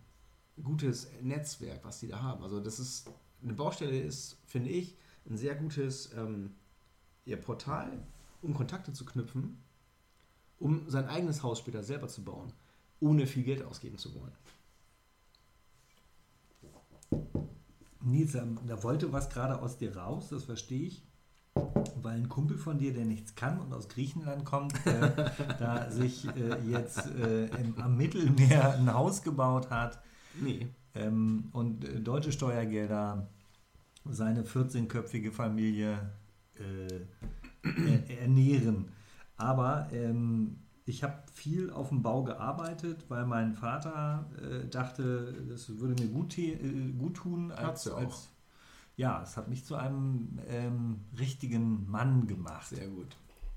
gutes Netzwerk, was die da haben. Also das ist, eine Baustelle ist, finde ich, ein sehr gutes ähm, ihr Portal, um Kontakte zu knüpfen, um sein eigenes Haus später selber zu bauen, ohne viel Geld ausgeben zu wollen. Nils, da, da wollte was gerade aus dir raus, das verstehe ich. Weil ein Kumpel von dir, der nichts kann und aus Griechenland kommt, äh, da sich äh, jetzt äh, im, am Mittelmeer ein Haus gebaut hat Nee. ähm, und äh, deutsche Steuergelder seine 14-köpfige Familie äh, er, ernähren. Aber ähm, ich habe viel auf dem Bau gearbeitet, weil mein Vater äh, dachte, das würde mir gut, äh, gut tun. Auch. als, ja, es hat mich zu einem ähm, richtigen Mann gemacht. Sehr gut.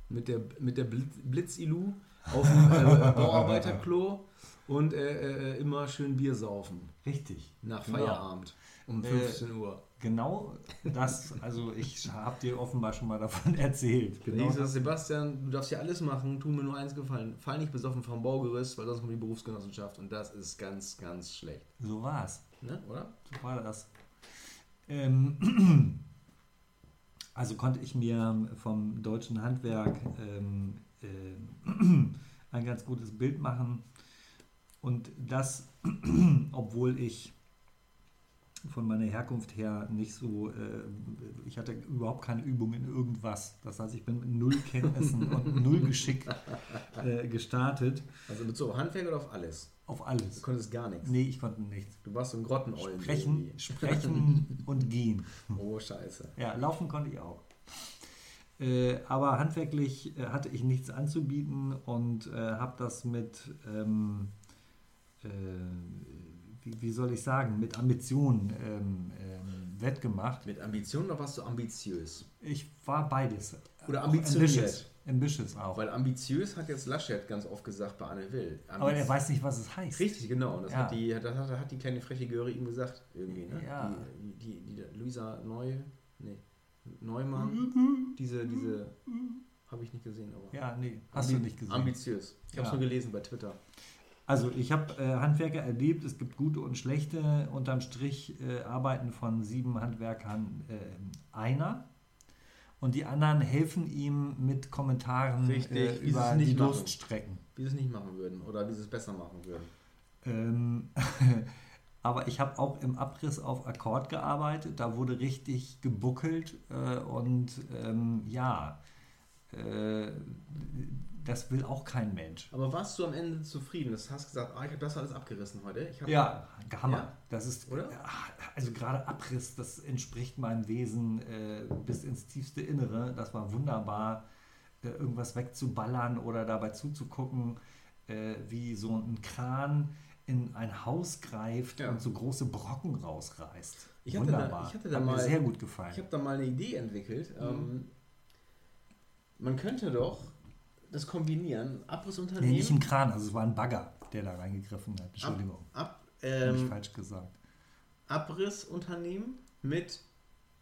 Mit der, mit der Blitz, Blitzilu auf dem äh, Bauarbeiterklo und äh, äh, immer schön Bier saufen. Richtig. Nach Genau. Feierabend um Äh, 15 Uhr. Genau das, also ich habe dir offenbar schon mal davon erzählt. Genau es, das. Sebastian, du darfst ja alles machen, tu mir nur eins gefallen. Fall nicht besoffen vom Baugerüst, weil sonst kommt die Berufsgenossenschaft und das ist ganz, ganz schlecht. So war's. Ne? Oder? So war das. Ähm, also konnte ich mir vom deutschen Handwerk ähm, ähm, ein ganz gutes Bild machen. Und das, obwohl ich von meiner Herkunft her nicht so, äh, ich hatte überhaupt keine Übung in irgendwas. Das heißt, ich bin mit null Kenntnissen und null Geschick äh, gestartet Also mit so Handwerk oder auf alles? auf Du alles. konntest gar nichts. Nee, ich konnte nichts. Du warst so ein Grottenollen. Sprechen, irgendwie. sprechen und gehen. Oh, scheiße. Ja, laufen konnte ich auch. Äh, aber handwerklich äh, hatte ich nichts anzubieten und äh, habe das mit, ähm, äh, wie, soll ich sagen, mit Ambition ähm, ähm, wettgemacht. Mit Ambition oder warst du ambitiös? Ich war beides. Oder ambitioniert. Ambitious, auch. Weil ambitiös hat jetzt Laschet ganz oft gesagt bei Anne Will. aber er Ambiz- weiß nicht, was es heißt. Richtig, genau. Und Das, Ja. hat die, das hat, hat die kleine freche Göre ihm gesagt, irgendwie, ne? Ja. Die, die, die, die Luisa Neu, nee, Neumann, diese, diese, habe ich nicht gesehen, aber. Ja, nee, hast du nicht gesehen. Ambitiös. Ich habe es Ja. nur gelesen bei Twitter. Also ich habe äh, Handwerker erlebt, es gibt gute und schlechte. Unterm Strich äh, arbeiten von sieben Handwerkern äh, einer. Und die anderen helfen ihm mit Kommentaren Richtig, äh, wie sie es über nicht die machen. Durststrecken. Wie sie es nicht machen würden oder wie sie es besser machen würden. Ähm, aber ich habe auch im Abriss auf Akkord gearbeitet. Da wurde richtig gebuckelt äh, und ähm, ja, äh, das will auch kein Mensch. Aber warst du am Ende zufrieden? Du hast gesagt, ah, ich habe das alles abgerissen heute. Ja, Hammer. Ja? Das ist, Oder? also gerade Abriss, das entspricht meinem Wesen äh, bis ins tiefste Innere. Das war wunderbar, äh, irgendwas wegzuballern oder dabei zuzugucken, äh, wie so ein Kran in ein Haus greift Ja. und so große Brocken rausreißt. Ich hatte da- wunderbar. ich hatte da Hat mal- mir sehr gut gefallen. Ich habe da mal eine Idee entwickelt. Ähm, man könnte doch das kombinieren. nee, Abrissunternehmen. nicht ein Kran, also es war ein Bagger, der da reingegriffen hat. Entschuldigung, Ab, hab ich ähm, falsch gesagt. Abrissunternehmen mit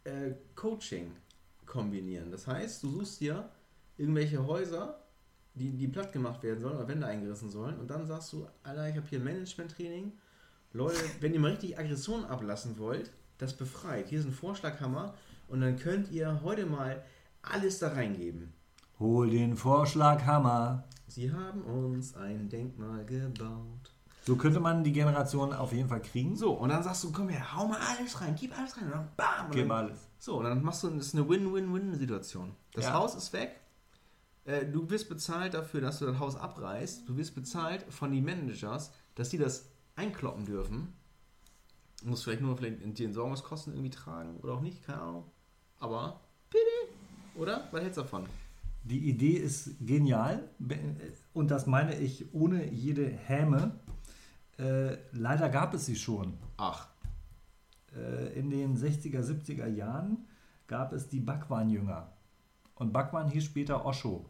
äh, Coaching kombinieren. Das heißt, du suchst dir irgendwelche Häuser, die, die platt gemacht werden sollen oder Wände eingerissen sollen und dann sagst du, Alter, ich habe hier ein Management-Training. Leute, wenn ihr mal richtig Aggression ablassen wollt, das befreit. Hier ist ein Vorschlaghammer und dann könnt ihr heute mal alles da reingeben. Hol den Vorschlaghammer. Sie haben uns ein Denkmal gebaut. So könnte man die Generation auf jeden Fall kriegen. So, und dann sagst du, komm her, hau mal alles rein, gib alles rein. Und dann bam. Und Gib dann, alles. So, und dann machst du, das ist eine Win-Win-Win-Situation. Das Ja. Haus ist weg. Äh, Du wirst bezahlt dafür, dass du das Haus abreißt. Du wirst bezahlt von den Managers, dass die das einkloppen dürfen. Du musst vielleicht nur vielleicht die Entsorgungskosten irgendwie tragen oder auch nicht, keine Ahnung. Aber, bitte, oder? Was hältst du davon? Die Idee ist genial und das meine ich ohne jede Häme. Äh, leider gab es sie schon. Ach, Äh, in den 60er, 70er Jahren gab es die Bhagwan-Jünger. Und Bhagwan hieß später Osho.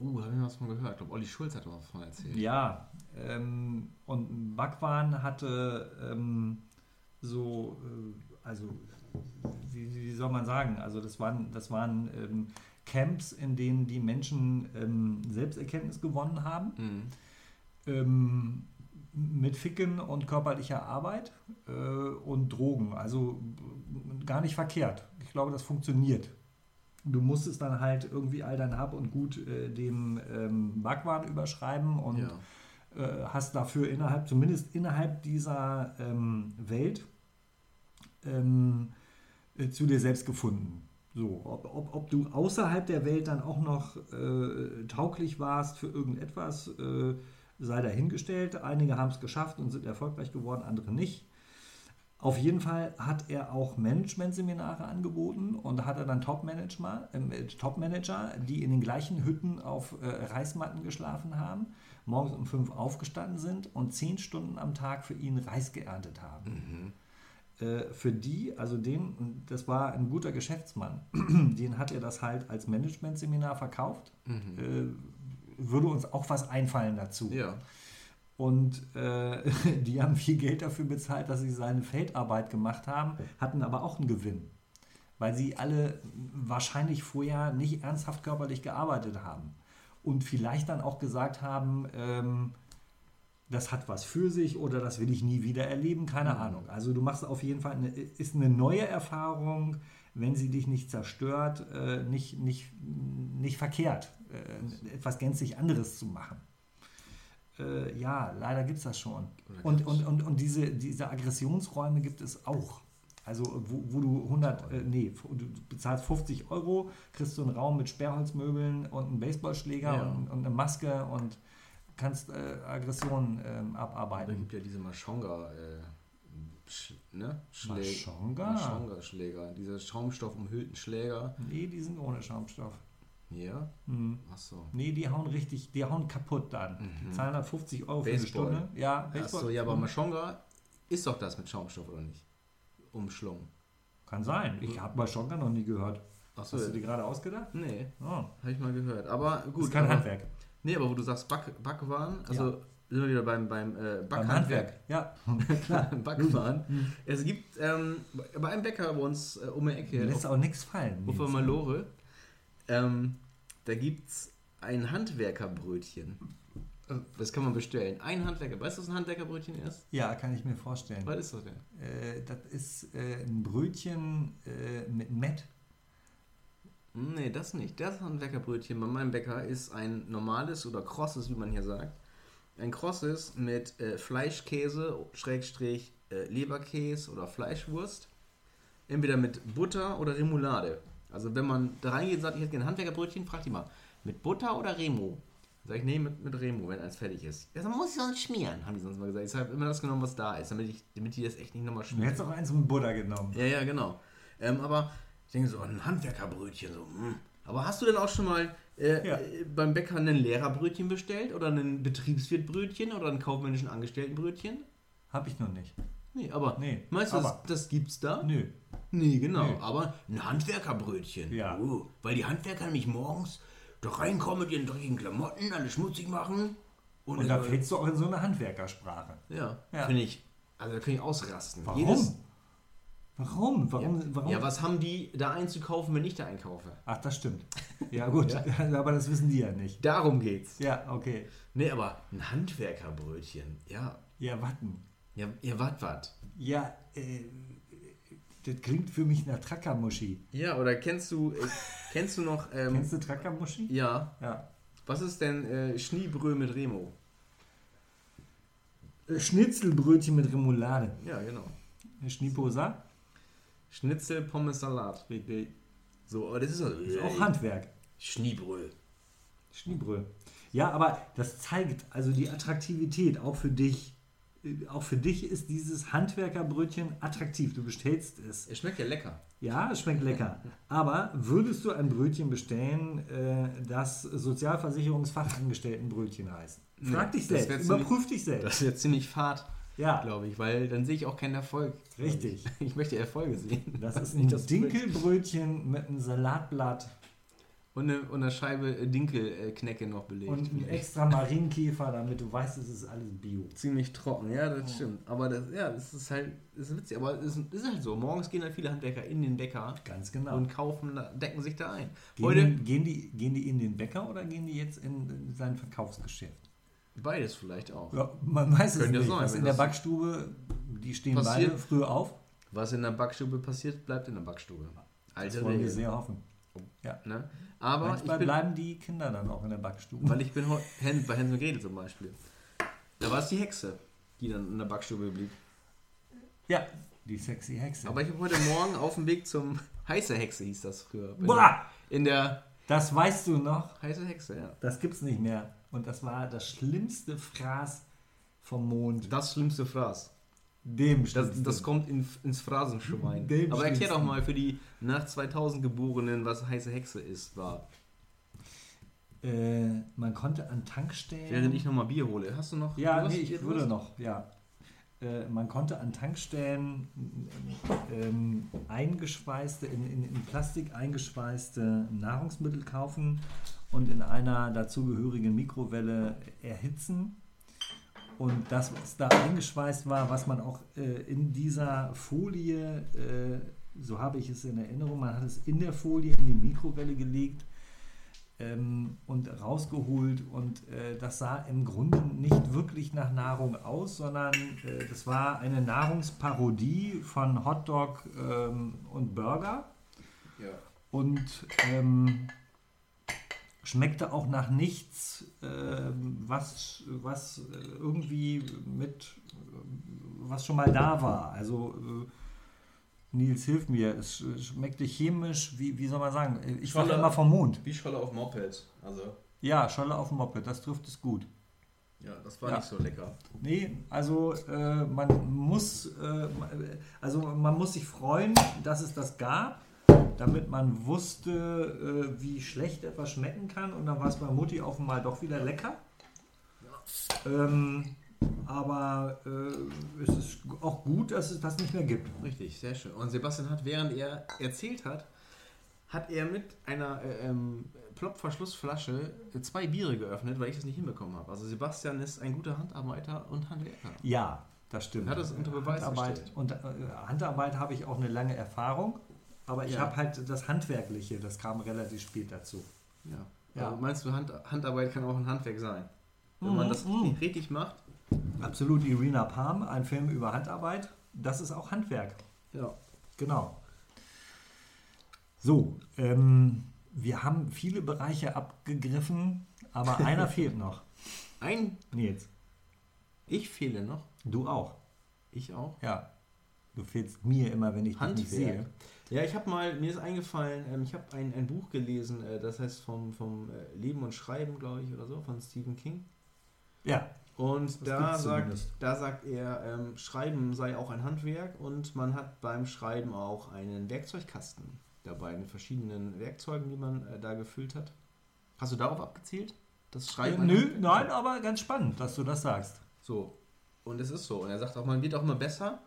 uh, da habe ich was von gehört. Ich glaube, Olli Schulz hat was von erzählt. Ja, ähm, und Bhagwan hatte ähm, so, äh, also, wie, wie soll man sagen, also das waren, das waren ähm, Camps, in denen die Menschen ähm, Selbsterkenntnis gewonnen haben. Mhm. ähm, mit Ficken und körperlicher Arbeit äh, und Drogen. Also gar nicht verkehrt. Ich glaube, das funktioniert. Du musstest dann halt irgendwie all dein Hab und Gut äh, dem ähm, Bhagwan überschreiben und Ja. äh, hast dafür innerhalb, zumindest innerhalb dieser ähm, Welt, ähm, äh, zu dir selbst gefunden. So, ob, ob, ob du außerhalb der Welt dann auch noch äh, tauglich warst für irgendetwas, äh, sei dahingestellt. Einige haben es geschafft und sind erfolgreich geworden, andere nicht. Auf jeden Fall hat er auch Management-Seminare angeboten und hatte dann Top-Manager, äh, Top-Manager, die in den gleichen Hütten auf äh, Reismatten geschlafen haben, morgens um fünf aufgestanden sind und zehn Stunden am Tag für ihn Reis geerntet haben. Äh, für die, also den, das war ein guter Geschäftsmann, den hat er das halt als Management-Seminar verkauft. Äh, würde uns auch was einfallen dazu. Ja. Und äh, die haben viel Geld dafür bezahlt, dass sie seine Feldarbeit gemacht haben, hatten aber auch einen Gewinn. Weil sie alle wahrscheinlich vorher nicht ernsthaft körperlich gearbeitet haben. Und vielleicht dann auch gesagt haben, ähm, das hat was für sich oder das will ich nie wieder erleben, keine Ahnung. Also du machst auf jeden Fall, eine, ist eine neue Erfahrung, wenn sie dich nicht zerstört, äh, nicht, nicht, nicht verkehrt, äh, etwas gänzlich anderes zu machen. Äh, ja, leider gibt es das schon. Und, und, und, und diese, diese Aggressionsräume gibt es auch. Also wo, wo du 100, äh, nee, du bezahlst 50 Euro, kriegst du einen Raum mit Sperrholzmöbeln und einen Baseballschläger Ja. und, und eine Maske und kannst äh, Aggressionen ähm, Da abarbeiten. gibt ja diese Maschonga, äh, Sch, ne? Schläger. Maschonga? Maschonga-Schläger. Diese schaumstoffumhüllten Schläger. Nee, die sind ohne Schaumstoff. Ja? Hm. Achso. Nee, die hauen richtig, die hauen kaputt dann. Mhm. 250 Euro für eine Baseball. Stunde. Ja, Baseball. Achso, ja, aber Mhm. Maschonga ist doch das mit Schaumstoff, oder nicht? Umschlungen. Kann sein. Ich habe Maschonga noch nie gehört. Achso, Hast du dir gerade ausgedacht? nee, Oh, habe ich mal gehört. Aber gut, gut. ist kein aber, Handwerk. Nee, aber wo du sagst Back, Backwaren, also sind wir wieder beim, beim äh, Backhandwerk. Handwerk. Ja, Backwaren. Mhm. Es gibt ähm, bei einem Bäcker bei uns äh, um die Ecke, lässt auf auch nichts fallen. Ufer Malore, ähm, da gibt es ein Handwerkerbrötchen. Das kann man bestellen. Ein Handwerker. Weißt du, was ein Handwerkerbrötchen ist? Ja, kann ich mir vorstellen. Was ist das denn? Äh, das ist äh, ein Brötchen äh, mit Mett. Nee, das nicht. Das Handwerkerbrötchen bei meinem Bäcker ist ein normales oder krosses, wie man hier sagt. Ein krosses mit äh, Fleischkäse, Schrägstrich äh, Leberkäse oder Fleischwurst. Entweder mit Butter oder Remoulade. Also wenn man da reingeht und sagt, ich hätte gerne ein Handwerkerbrötchen, fragt die mal, mit Butter oder Remo? Sag ich, nee, mit, mit Remo, wenn eins fertig ist. Ja, dann muss ich sonst schmieren, haben die sonst mal gesagt. Ich habe immer das genommen, was da ist, damit, ich, damit die das echt nicht nochmal Du schmieren. hättest auch eins mit Butter genommen. Ja, ja, genau. Ähm, aber denke so, ein Handwerkerbrötchen, so, hm. Aber hast du denn auch schon mal äh, Ja. äh, beim Bäcker ein Lehrerbrötchen bestellt? Oder ein Betriebswirtbrötchen? Oder ein kaufmännischen Angestelltenbrötchen? Hab ich noch nicht. Nee, aber Nee, meinst du, aber- das gibt's da? Nö. Nee, genau. Nee. Aber ein Handwerkerbrötchen. Ja. Oh, weil die Handwerker nämlich morgens da reinkommen mit ihren dreckigen Klamotten, alles schmutzig machen. Und da fällst du auch in so eine Handwerkersprache. Ja, Ja. finde ich. Also da kann ich ausrasten. Warum? Jedes- Warum? Warum? warum? Ja, was haben die da einzukaufen, wenn ich da einkaufe? Ach, das stimmt. Ja, gut. Aber das wissen die ja nicht. Darum geht's. Ja, okay. Nee, aber ein Handwerkerbrötchen. Ja, Ja, warten. ja, ja, wat, wat. Ja, äh, das klingt für mich nach Trackermuschi. Ja, oder kennst du, äh, kennst du noch, ähm, Kennst du Trackermuschi? ja, Ja. was ist denn äh, Schniebrö mit Remo? Äh, Schnitzelbrötchen mit Remoulade. Ja, genau. Schniposa? Schnitzel, Pommes, Salat. Richtig. So, aber das ist, also, Ist auch Handwerk. Schniebrö. Schniebrö. Ja, aber das zeigt also die Attraktivität auch für dich. Äh, Auch für dich ist dieses Handwerkerbrötchen attraktiv. Du bestellst es. Es schmeckt ja lecker. Ja, es schmeckt lecker. Aber würdest du ein Brötchen bestellen, äh, das Sozialversicherungsfachangestelltenbrötchen heißt? Frag dich selbst, überprüf dich selbst. Das ist ja ziemlich fad, Ja, glaube ich, weil dann sehe ich auch keinen Erfolg. Richtig. Ich möchte Erfolge sehen. das ist Nicht ein das Dinkelbrötchen mit einem Salatblatt Und eine, und eine Scheibe äh, Dinkelknecke noch belegt. und ein extra Marienkäfer, damit du weißt, es ist alles Bio. Ziemlich trocken, ja, das stimmt. Aber das, ja, das ist halt, das ist witzig. Aber es ist, ist halt so. Morgens gehen halt viele Handwerker in den Bäcker Ganz genau. und kaufen, decken sich da ein. Heute Gehen, gehen, die, gehen die in den Bäcker oder gehen die jetzt in, in sein Verkaufsgeschäft? Beides vielleicht auch. Ja, man weiß es Könnte ja nicht. sein, Was in der das Backstube, die stehen passiert. beide früh auf. Was in der Backstube passiert, bleibt in der Backstube. Das Alte wollen wir sehr hoffen. Ja. Ne? Aber ich Manchmal bin, bleiben die Kinder dann auch in der Backstube. weil ich bin bei Hänsel und Gretel zum Beispiel. Da war es die Hexe, die dann in der Backstube blieb. Ja, die sexy Hexe. Aber ich habe heute Morgen auf dem Weg zum Heiße Hexe hieß das früher. Boah, in der das weißt du noch. Heiße Hexe, ja. Das gibt's nicht mehr. Und das war das schlimmste Fraß vom Mond. Das schlimmste Fraß. Dem Das, das kommt in, ins Phrasenschwein. Dem Aber erklär doch mal für die nach 2000 Geborenen, was heiße Hexe ist, war. äh, man konnte an Tankstellen. Während ich nochmal Bier hole. Hast du noch? Ja, nee, ich würde noch, ja. Äh, man konnte an Tankstellen ähm, eingeschweißte, in, in, in Plastik eingeschweißte Nahrungsmittel kaufen und in einer dazugehörigen Mikrowelle erhitzen. Und das, was da eingeschweißt war, was man auch äh, in dieser Folie, äh, so habe ich es in Erinnerung, man hat es in der Folie in die Mikrowelle gelegt ähm, und rausgeholt und äh, das sah im Grunde nicht wirklich nach Nahrung aus, sondern äh, das war eine Nahrungsparodie von Hotdog ähm, und Burger Ja. und ähm, schmeckte auch nach nichts, ähm, was, was äh, irgendwie mit, äh, was schon mal da war. Also äh, Nils, hilf mir, es sch- schmeckte chemisch, wie, wie soll man sagen, ich Scholle- immer vom Mond. Wie Scholle auf Moped. Also, Ja, Scholle auf dem Moped, das trifft es gut. ja, das war Ja. nicht so lecker. Nee, also äh, man muss äh, also man muss sich freuen, dass es das gab, damit man wusste, äh, wie schlecht etwas schmecken kann und dann war es bei Mutti auf einmal doch wieder lecker. Ähm, aber äh, es ist auch gut, dass es das nicht mehr gibt. Richtig, sehr schön. Und Sebastian hat, während er erzählt hat, hat er mit einer äh, ähm, Plopverschlussflasche zwei Biere geöffnet, weil ich das nicht hinbekommen habe. Also Sebastian ist ein guter Handarbeiter und Handwerker. Ja, das stimmt. Hat es unter Beweis Handarbeit, gestellt. und äh, Handarbeit habe ich auch eine lange Erfahrung, aber ich Ja. habe halt das Handwerkliche, das kam relativ spät dazu. Ja. Ja. Also meinst du, Hand, Handarbeit kann auch ein Handwerk sein? Wenn man Mhm, das mhm. richtig macht? Absolut, Irina Palm, ein Film über Handarbeit, das ist auch Handwerk. Ja. Genau. So, ähm, wir haben viele Bereiche abgegriffen, aber einer fehlt noch. Ein, Nils, ich fehle noch. du auch. Ich auch. Ja, du fehlst mir immer, wenn ich dich nicht Handwerk. sehe. Ja, ich habe mal, mir ist eingefallen, ähm, ich habe ein, ein Buch gelesen, äh, das heißt vom, vom äh, Leben und Schreiben, glaube ich, oder so, von Stephen King. Ja. Und da sagt, da sagt er, ähm, Schreiben sei auch ein Handwerk und man hat beim Schreiben auch einen Werkzeugkasten dabei, mit verschiedenen Werkzeugen, die man äh, da gefüllt hat. Hast du darauf abgezielt? Das Schreiben? Äh, nö, nein, aber ganz spannend, dass du das sagst. So, und es ist so. Und er sagt auch, man wird auch immer besser,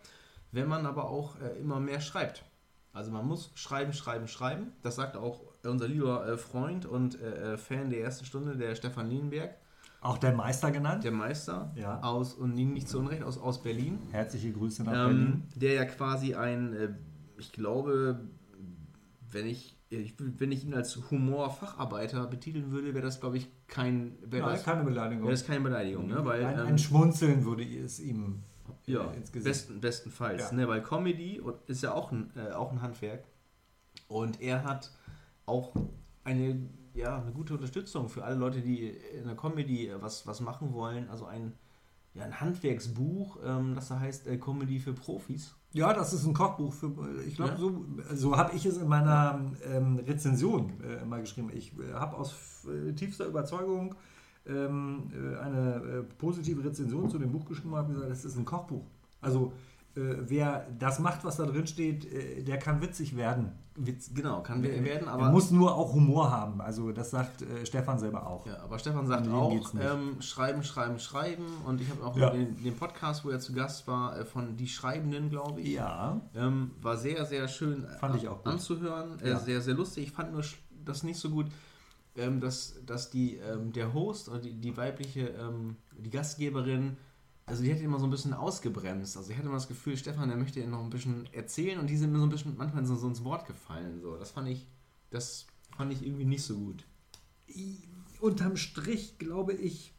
wenn man aber auch äh, immer mehr schreibt. Also man muss schreiben, schreiben, schreiben. Das sagt auch unser lieber äh, Freund und äh, äh Fan der ersten Stunde, der Stefan Lienberg. Auch der Meister genannt? Der Meister. Ja. Aus, und nicht zu Unrecht, aus, aus Berlin. Herzliche Grüße nach ähm, Berlin. Der ja quasi ein, äh, ich glaube, wenn ich, wenn ich ihn als Humorfacharbeiter betiteln würde, wäre das, glaube ich, kein, Nein, das, keine Beleidigung. Wäre das keine Beleidigung, ne? Weil, ein, ähm, ein Schmunzeln würde es ihm ja, ins Gesicht. Besten, bestenfalls. Ja. Ne? Weil Comedy ist ja auch ein, äh, auch ein Handwerk. Und er hat auch eine ja, eine gute Unterstützung für alle Leute, die in der Comedy was, was machen wollen. Also ein, ja, ein Handwerksbuch, ähm, das da heißt äh, Comedy für Profis. Ja, das ist ein Kochbuch für, ich glaube, ja. so, so habe ich es in meiner ähm, Rezension äh, mal geschrieben. Ich äh, habe aus äh, tiefster Überzeugung ähm, äh, eine äh, positive Rezension zu dem Buch geschrieben und habe gesagt, das ist ein Kochbuch. Also wer das macht, was da drin steht, der kann witzig werden. Witz, genau, kann wir werden, aber. Er muss nur auch Humor haben. Also, das sagt äh, Stefan selber auch. Ja, aber Stefan sagt auch, ähm, schreiben, schreiben, schreiben. Und ich habe auch ja. den, den, Podcast, wo er zu Gast war, äh, von Die Schreibenden, glaube ich. Ja. Ähm, war sehr, sehr schön fand ich auch anzuhören. Äh, ja. Sehr, sehr lustig. Ich fand nur das nicht so gut, ähm, dass, dass die, ähm, der Host oder die, die weibliche, ähm, die Gastgeberin also die hätte immer so ein bisschen ausgebremst. Also ich hatte immer das Gefühl, Stefan, der möchte ihr noch ein bisschen erzählen und die sind mir so ein bisschen manchmal so, so ins Wort gefallen. So. Das fand ich, das fand ich irgendwie nicht so gut. Unterm Strich, glaube ich,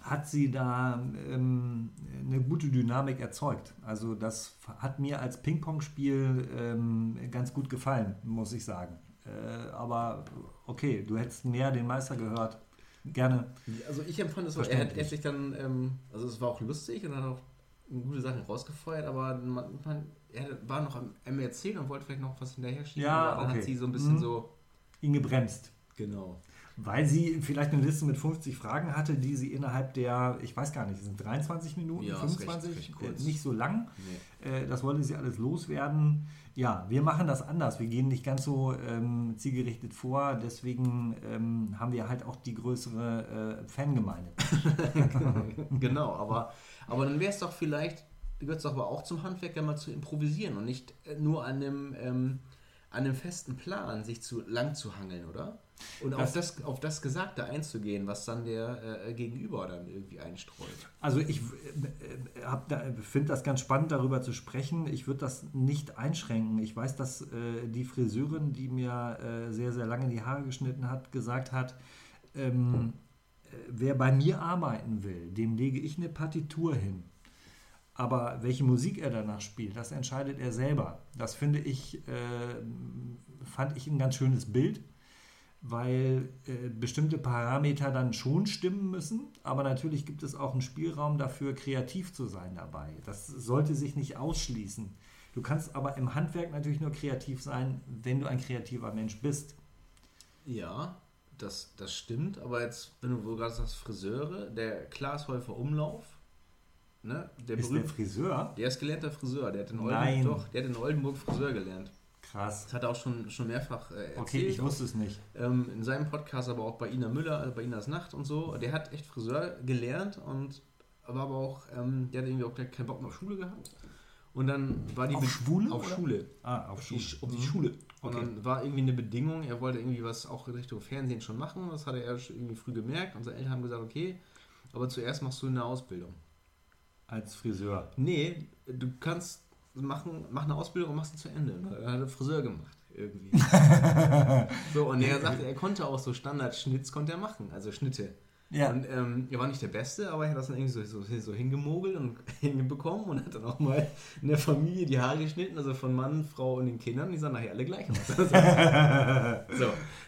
hat sie da ähm, eine gute Dynamik erzeugt. Also das hat mir als Ping-Pong-Spiel ähm, ganz gut gefallen, muss ich sagen. Äh, aber okay, du hättest mehr den Meister gehört gerne. Also ich empfand es so, er hat sich dann, ähm, also es war auch lustig und hat auch gute Sachen rausgefeuert, aber man, man, er war noch am, am Erzählen und wollte vielleicht noch was hinterher schieben, ja, aber dann okay. hat sie so ein bisschen mhm. so... Ihn gebremst. Genau. Weil sie vielleicht eine Liste mit 50 Fragen hatte, die sie innerhalb der, ich weiß gar nicht, sind 23 Minuten, ja, 25, recht, recht äh, nicht so lang. Nee. Äh, das wollte sie alles loswerden. Ja, wir machen das anders. Wir gehen nicht ganz so ähm, zielgerichtet vor. Deswegen ähm, haben wir halt auch die größere äh, Fangemeinde. genau, aber, aber dann wäre es doch vielleicht, gehört es doch aber auch zum Handwerk, ja mal zu improvisieren und nicht äh, nur an einem, ähm, an einem festen Plan sich zu lang zu hangeln, oder? Und das, auf, das, auf das Gesagte einzugehen, was dann der äh, Gegenüber dann irgendwie einstreut. Also ich äh, finde das ganz spannend, darüber zu sprechen. Ich würde das nicht einschränken. Ich weiß, dass äh, die Friseurin, die mir äh, sehr, sehr lange die Haare geschnitten hat, gesagt hat, ähm, äh, wer bei mir arbeiten will, dem lege ich eine Partitur hin. Aber welche Musik er danach spielt, das entscheidet er selber. Das finde ich, äh, fand ich ein ganz schönes Bild weil äh, bestimmte Parameter dann schon stimmen müssen, aber natürlich gibt es auch einen Spielraum dafür, kreativ zu sein dabei. Das sollte sich nicht ausschließen. Du kannst aber im Handwerk natürlich nur kreativ sein, wenn du ein kreativer Mensch bist. Ja, das, das stimmt, aber jetzt, wenn du gerade sagst Friseure, der Klaas Häufer Umlauf, ne, der ist der Friseur? Der ist gelernter Friseur, der hat in Oldenburg, Nein. Doch, der hat in Oldenburg Friseur gelernt. Krass. Das hat er auch schon, schon mehrfach äh, erzählt. Okay, ich wusste es nicht. Ähm, in seinem Podcast, aber auch bei Ina Müller, also bei Inas Nacht und so. Der hat echt Friseur gelernt und war aber auch, ähm, der hat irgendwie auch keinen Bock mehr auf Schule gehabt. Und dann war die auf Schule? Auf Schule. Ah, auf, Schule. Die, auf die mhm. Schule. Und okay. dann war irgendwie eine Bedingung, er wollte irgendwie was auch in Richtung Fernsehen schon machen. Das hatte er irgendwie früh gemerkt. Unsere Eltern haben gesagt, okay, aber zuerst machst du eine Ausbildung. Als Friseur? Nee, du kannst machen, mach eine Ausbildung und machst sie zu Ende. Er hat Friseur gemacht irgendwie. so, und er sagte, er konnte auch so Standardschnitts konnte er machen, also Schnitte. Ja. Und ähm, er war nicht der Beste, aber er hat das dann irgendwie so, so, so hingemogelt und hinbekommen und hat dann auch mal in der Familie die Haare geschnitten, also von Mann, Frau und den Kindern, die sahen nachher alle gleich aus. so,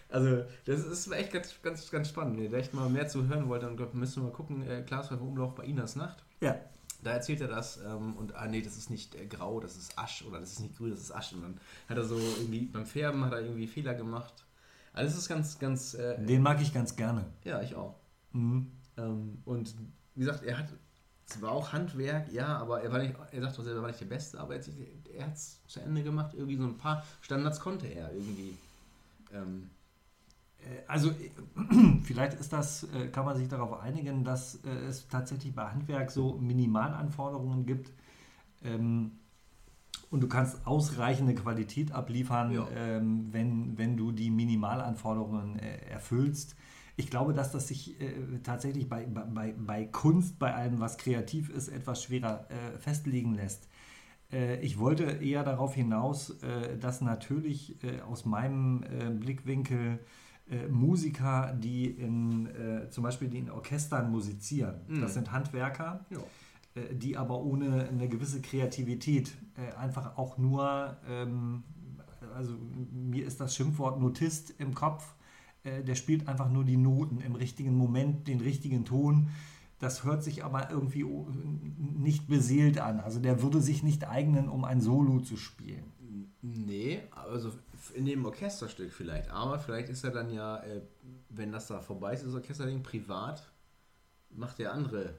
also das ist echt ganz, ganz, ganz spannend. Wer echt mal mehr zu hören wollte, dann müssen wir mal gucken, äh, Klaas Umlauf bei Inas Nacht. Ja. Da erzählt er das ähm, und ah nee, das ist nicht äh, grau, das ist Asch oder das ist nicht grün, das ist Asch. Und dann hat er so irgendwie beim Färben hat er irgendwie Fehler gemacht. Also das ist ganz, ganz. Äh, Den mag ich ganz gerne. ja, ich auch. Mhm. Ähm, und wie gesagt, er hat zwar auch Handwerk, ja, aber er war nicht, er sagt doch selber, er war nicht der Beste, aber er, hat es zu Ende gemacht. Irgendwie so ein paar Standards konnte er irgendwie. Ähm, Äh, Also äh, vielleicht ist das, äh, kann man sich darauf einigen, dass äh, es tatsächlich bei Handwerk so Minimalanforderungen gibt ähm, und du kannst ausreichende Qualität abliefern, Ja. ähm, wenn, wenn du die Minimalanforderungen äh, erfüllst. Ich glaube, dass das sich äh, tatsächlich bei, bei, bei Kunst, bei allem, was kreativ ist, etwas schwerer äh, festlegen lässt. Äh, Ich wollte eher darauf hinaus, äh, dass natürlich äh, aus meinem äh, Blickwinkel äh, Musiker, die in äh, zum Beispiel die in Orchestern musizieren, Mhm. das sind Handwerker, äh, die aber ohne eine gewisse Kreativität äh, einfach auch nur, ähm, also mir ist das Schimpfwort Notist im Kopf, äh, der spielt einfach nur die Noten im richtigen Moment, den richtigen Ton. Das hört sich aber irgendwie nicht beseelt an. Also der würde sich nicht eignen, um ein Solo zu spielen. Nee, also in dem Orchesterstück vielleicht. Aber vielleicht ist er dann ja, äh, wenn das da vorbei ist, das Orchesterding privat, macht der andere.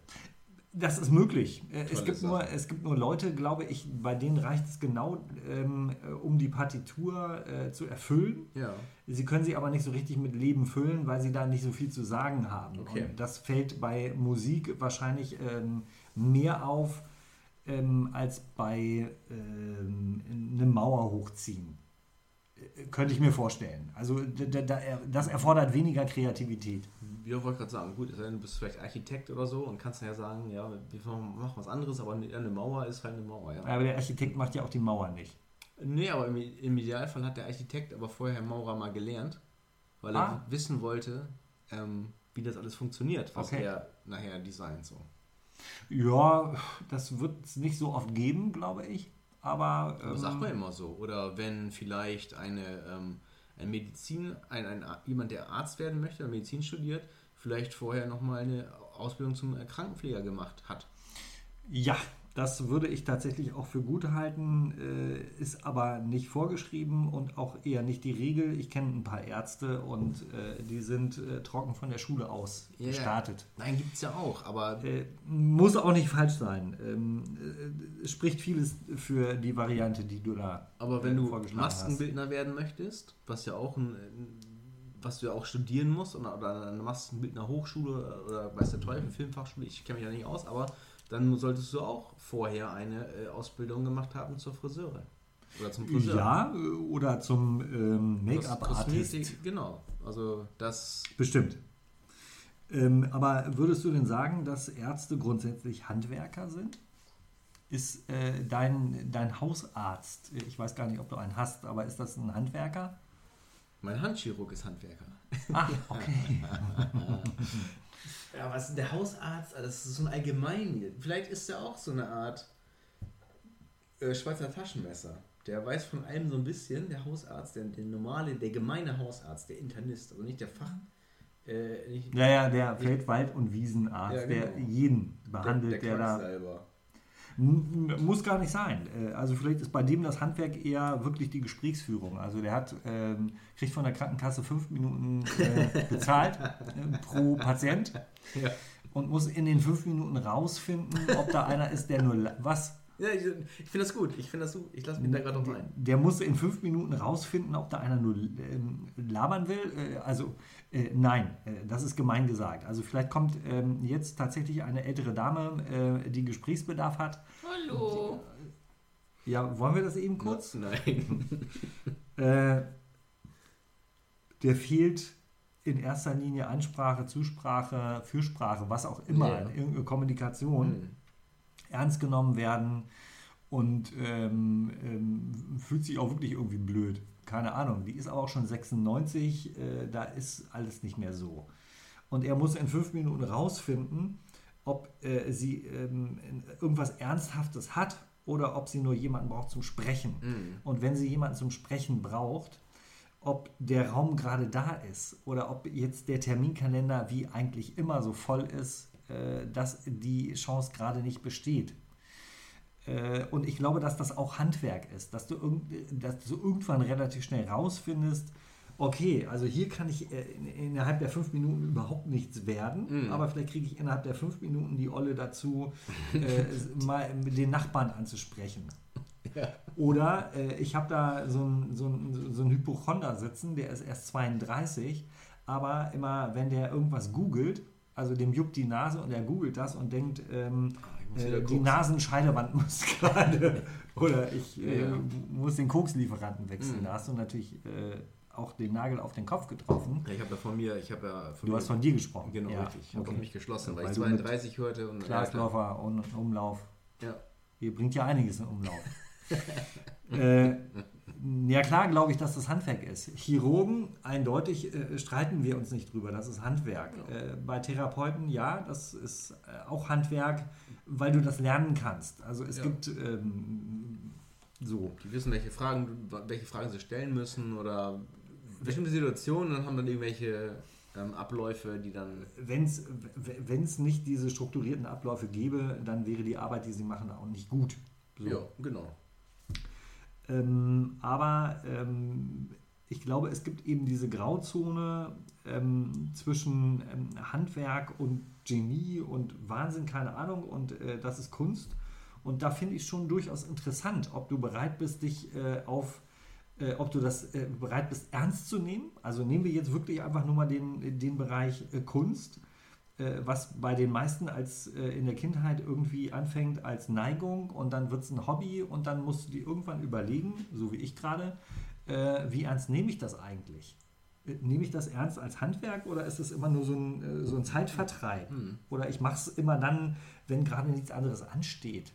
Das ist möglich. Äh, Es gibt, Sache. nur, es gibt nur Leute, glaube ich, bei denen reicht es genau, ähm, äh, um die Partitur äh, zu erfüllen. Ja. Sie können sie aber nicht so richtig mit Leben füllen, weil sie da nicht so viel zu sagen haben. Okay. Und das fällt bei Musik wahrscheinlich ähm, mehr auf ähm, als bei ähm, einem Mauer hochziehen. Könnte ich mir vorstellen. Also da, da, da, das erfordert weniger Kreativität. Ja, wollte gerade sagen, gut, du bist vielleicht Architekt oder so und kannst dann ja sagen, ja, wir machen was anderes, aber eine Mauer ist halt eine Mauer, ja. Aber der Architekt macht ja auch die Mauer nicht. Nee, aber im, im Idealfall hat der Architekt aber vorher Maurer mal gelernt, weil er Ah. wissen wollte, ähm, wie das alles funktioniert, was Okay. er nachher designt so. Ja, das wird es nicht so oft geben, glaube ich. Aber Das ähm, sagt man immer so. Oder wenn vielleicht eine, ähm, ein Medizin, ein, ein, jemand, der Arzt werden möchte, oder Medizin studiert, vielleicht vorher nochmal eine Ausbildung zum Krankenpfleger gemacht hat. ja, das würde ich tatsächlich auch für gut halten, äh, ist aber nicht vorgeschrieben und auch eher nicht die Regel. Ich kenne ein paar Ärzte und äh, die sind äh, trocken von der Schule aus Ja. gestartet. Nein, gibt es ja auch, aber muss auch nicht falsch sein. Ähm, äh, es spricht vieles für die Variante, die du da Aber wenn du vorgeschlagen hast. Maskenbildner werden möchtest, was ja auch ein, was du ja auch studieren musst, oder, oder eine Maskenbildner Hochschule oder weiß der Teufel, Filmfachschule, ich kenne mich ja nicht aus, aber dann solltest du auch vorher eine äh, Ausbildung gemacht haben zur Friseurin. Oder zum Friseur. Ja, äh, oder zum ähm, Make-up-Artist. Genau. Also das. Bestimmt. Ähm, aber würdest du denn sagen, dass Ärzte grundsätzlich Handwerker sind? Ist äh, dein, dein Hausarzt, ich weiß gar nicht, ob du einen hast, aber ist das ein Handwerker? Mein Handchirurg ist Handwerker. Ah, okay. Ja, was ist der Hausarzt? Also Das ist so ein allgemein. Vielleicht ist er auch so eine Art äh, Schweizer Taschenmesser. Der weiß von allem so ein bisschen, der Hausarzt, der, der normale, der gemeine Hausarzt, der Internist, also nicht der Fach. Äh, nicht, Naja, der Feld-, Wald- und Wiesenarzt, Ja, der genau. jeden behandelt, der, da. Quacksalber. M- m- Muss gar nicht sein. Äh, Also vielleicht ist bei dem das Handwerk eher wirklich die Gesprächsführung. Also der hat, ähm, kriegt von der Krankenkasse fünf Minuten äh, bezahlt äh, pro Patient Ja. und muss in den fünf Minuten rausfinden, ob da einer ist, der nur was. Ja, ich, ich finde das gut. Ich finde das gut. Ich lasse mich da gerade noch ein. Der muss in fünf Minuten rausfinden, ob da einer nur ähm, labern will. Äh, also äh, nein, äh, das ist gemein gesagt. Also vielleicht kommt ähm, jetzt tatsächlich eine ältere Dame, äh, die Gesprächsbedarf hat. Hallo. Ja, wollen wir das eben kurz? Nein. Äh, der fehlt in erster Linie Ansprache, Zusprache, Fürsprache, was auch immer, Ja. irgendeine Kommunikation, Hm. Ernst genommen werden und ähm, ähm, fühlt sich auch wirklich irgendwie blöd. Keine Ahnung, die ist aber auch schon 96, äh, da ist alles nicht mehr so. Und er muss in fünf Minuten rausfinden, ob äh, sie ähm, irgendwas Ernsthaftes hat oder ob sie nur jemanden braucht zum Sprechen. Hm. Und wenn sie jemanden zum Sprechen braucht, ob der Raum gerade da ist oder ob jetzt der Terminkalender wie eigentlich immer so voll ist, dass die Chance gerade nicht besteht. Äh, und ich glaube, dass das auch Handwerk ist, dass du, irgend, dass du irgendwann relativ schnell rausfindest, okay, also hier kann ich äh, in, innerhalb der fünf Minuten überhaupt nichts werden, Mhm. aber vielleicht kriege ich innerhalb der fünf Minuten die Olle dazu, äh, mal mit den Nachbarn anzusprechen. Ja. Oder äh, ich habe da so einen so ein, so ein Hypochonder sitzen, der ist erst 32, aber immer, wenn der irgendwas googelt, also dem juckt die Nase und er googelt das und denkt, ähm, Ah, äh, die. Nasenscheidewand muss gerade oder ich äh, Ja. muss den Kokslieferanten wechseln. Mhm. Da hast du natürlich äh, auch den Nagel auf den Kopf getroffen. Ja, ich habe ja von mir, ich habe ja von Du hast von dir gesprochen. Genau, Ja, richtig. Ich habe okay. mich geschlossen, weil, Weil ich du mit 32 hörte und Glasläufer und Umlauf. Ja. Ihr bringt ja einiges in Umlauf. äh, ja klar glaube ich, dass das Handwerk ist. Chirurgen, eindeutig äh, streiten wir uns nicht drüber, das ist Handwerk. Ja. Äh, bei Therapeuten, ja, das ist äh, auch Handwerk, weil du das lernen kannst. Also es Ja. gibt ähm, so. Die wissen, welche Fragen, welche Fragen sie stellen müssen oder bestimmte Situationen und haben dann irgendwelche ähm, Abläufe, die dann. Wenn es nicht diese strukturierten Abläufe gäbe, dann wäre die Arbeit, die sie machen, auch nicht gut. So. Ja, genau. Ähm, aber ähm, ich glaube, es gibt eben diese Grauzone ähm, zwischen ähm, Handwerk und Genie und Wahnsinn, keine Ahnung, und äh, das ist Kunst. Und da finde ich schon durchaus interessant, ob du bereit bist, dich äh, auf, äh, ob du das äh, bereit bist, ernst zu nehmen. Also nehmen wir jetzt wirklich einfach nur mal den, den Bereich äh, Kunst, was bei den meisten als äh, in der Kindheit irgendwie anfängt als Neigung und dann wird es ein Hobby und dann musst du dir irgendwann überlegen, so wie ich gerade, äh, wie ernst nehme ich das eigentlich? Äh, Nehme ich das ernst als Handwerk oder ist es immer nur so ein, äh, so ein Zeitvertreib? Hm. Oder ich mache es immer dann, wenn gerade nichts anderes ansteht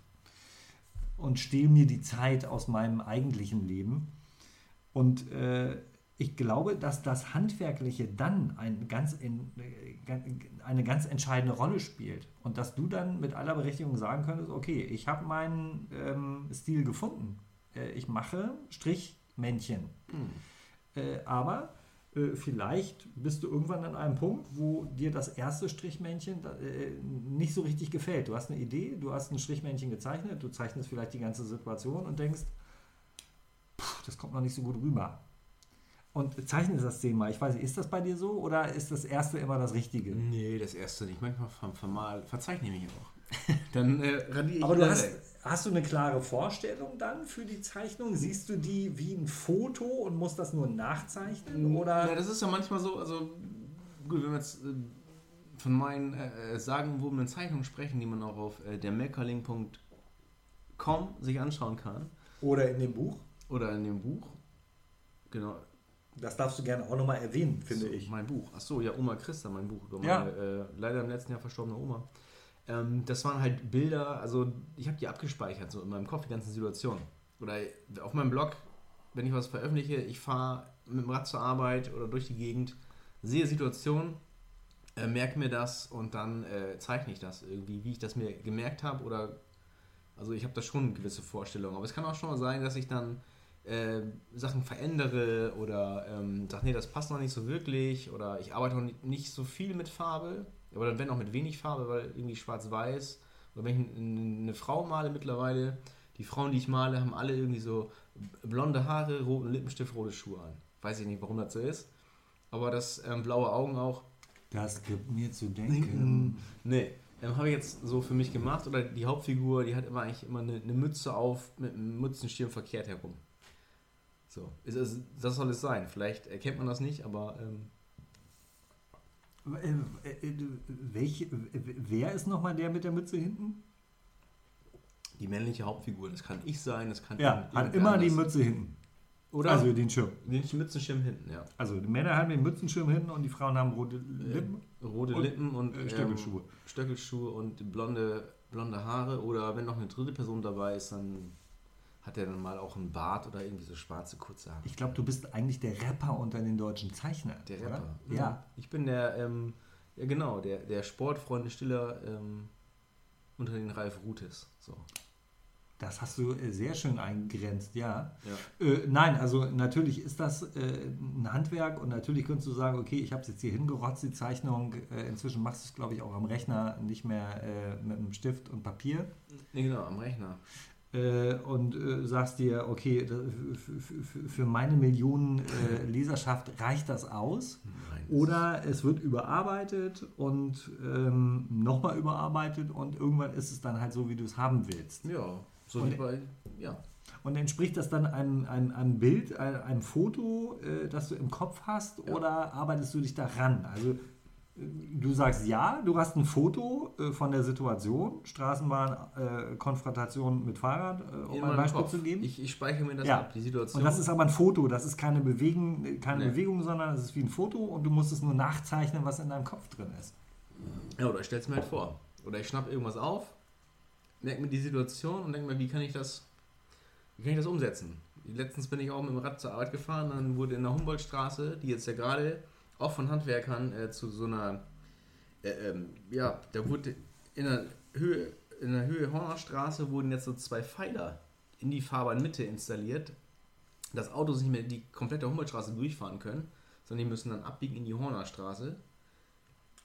und stehle mir die Zeit aus meinem eigentlichen Leben. Und äh, ich glaube, dass das Handwerkliche dann ein ganz in, äh, eine ganz entscheidende Rolle spielt. Und dass du dann mit aller Berechtigung sagen könntest, okay, ich habe meinen ähm, Stil gefunden. Äh, ich mache Strichmännchen. Hm. Äh, aber äh, vielleicht bist du irgendwann an einem Punkt, wo dir das erste Strichmännchen äh, nicht so richtig gefällt. Du hast eine Idee, du hast ein Strichmännchen gezeichnet, du zeichnest vielleicht die ganze Situation und denkst, "Puh, das kommt noch nicht so gut rüber. Und zeichnest das zehnmal. Ich weiß nicht, ist das bei dir so oder ist das erste immer das Richtige? Nee, das erste nicht. Manchmal ver verzeichne ich mich auch. dann äh, radiere ich Aber du hast, weg. hast du eine klare Vorstellung dann für die Zeichnung? Siehst du die wie ein Foto und musst das nur nachzeichnen? Oder Ja, das ist ja manchmal so, also gut, wenn wir jetzt äh, von meinen äh, sagenwobenen Zeichnungen sprechen, die man auch auf äh, der meckerling.com sich anschauen kann Oder in dem Buch? oder in dem Buch. Genau. Das darfst du gerne auch nochmal erwähnen, finde so, ich. Mein Buch. Ach so, ja, Oma Christa, mein Buch über Ja. meine äh, leider im letzten Jahr verstorbene Oma. Ähm, das waren halt Bilder, also ich habe die abgespeichert, so in meinem Kopf, die ganzen Situationen. Oder auf meinem Blog, wenn ich was veröffentliche, ich fahre mit dem Rad zur Arbeit oder durch die Gegend, sehe Situationen, äh, merke mir das und dann äh, zeichne ich das irgendwie, wie ich das mir gemerkt habe oder also ich habe da schon gewisse Vorstellungen. Aber es kann auch schon mal sein, dass ich dann äh, Sachen verändere oder ähm, sage, nee, das passt noch nicht so wirklich oder ich arbeite noch nicht, so viel mit Farbe, aber dann wenn auch mit wenig Farbe, weil irgendwie schwarz-weiß oder wenn ich eine Frau male mittlerweile, die Frauen, die ich male, haben alle irgendwie so blonde Haare, roten Lippenstift, rote Schuhe an. Weiß ich nicht, warum das so ist, aber das ähm, blaue Augen auch. Das gibt mir zu denken. Nee, ähm, habe ich jetzt so für mich gemacht. Oder die Hauptfigur, die hat immer eigentlich immer eine, eine Mütze auf mit einem Mützenschirm verkehrt herum. So, ist es, das soll es sein. Vielleicht erkennt man das nicht, aber ähm, Äh, äh, welche, wer ist nochmal der mit der Mütze hinten? die männliche Hauptfigur, das kann ich sein, das kann Ja, hat immer die anders. Mütze hinten. Oder Also den Schirm. den Mützenschirm hinten, ja. Also die Männer haben den Mützenschirm hinten und die Frauen haben rote Lippen. Rote Und, Lippen und äh, Stöckelschuhe. Ähm, Stöckelschuhe und blonde, blonde Haare. Oder wenn noch eine dritte Person dabei ist, dann hat er dann mal auch einen Bart oder irgendwie so schwarze kurze Haare. Ich glaube, du bist eigentlich der Rapper unter den deutschen Zeichnern. Der oder? Rapper. Ja. Ich bin der, ähm, ja genau, der, der Sportfreunde Stiller ähm, unter den Ralf Rutes. So. Das hast du äh, sehr schön eingegrenzt, ja. Ja. Äh, nein, also natürlich ist das äh, ein Handwerk und natürlich könntest du sagen, okay, ich habe es jetzt hier hingerotzt, die Zeichnung. Äh, inzwischen machst du es, glaube ich, auch am Rechner, nicht mehr äh, mit einem Stift und Papier. Nee, genau, am Rechner. Äh, und äh, sagst dir, okay, für- meine Millionen äh, Leserschaft reicht das aus. Nein. Oder es wird überarbeitet und ähm, nochmal überarbeitet und irgendwann ist es dann halt so, wie du es haben willst. Ja, so Und- wie bei, ja. Und entspricht das dann einem, einem, einem Bild, einem, einem Foto, äh, das du im Kopf hast, Ja. oder arbeitest du dich daran? Also du sagst ja, du hast ein Foto äh, von der Situation, Straßenbahn, äh, Konfrontation mit Fahrrad, äh, um In ein Beispiel Kopf. zu geben. Ich, ich speichere mir das Ja. ab, die Situation. Und das ist aber ein Foto, das ist keine, Bewegen, keine Nee. Bewegung, sondern es ist wie ein Foto und du musst es nur nachzeichnen, was in deinem Kopf drin ist. ja, oder ich stelle es mir halt vor. Oder ich schnapp irgendwas auf, merke mir die Situation und denke mir, wie kann ich das, wie kann ich das umsetzen? Letztens bin ich auch mit dem Rad zur Arbeit gefahren, dann wurde in der Humboldtstraße, die jetzt ja gerade auch von Handwerkern äh, zu so einer, äh, ähm, ja, da wurde in der Höhe, in der Höhe Hornerstraße wurden jetzt so zwei Pfeiler in die Fahrbahnmitte installiert, dass Autos nicht mehr die komplette Humboldtstraße durchfahren können, sondern die müssen dann abbiegen in die Hornerstraße.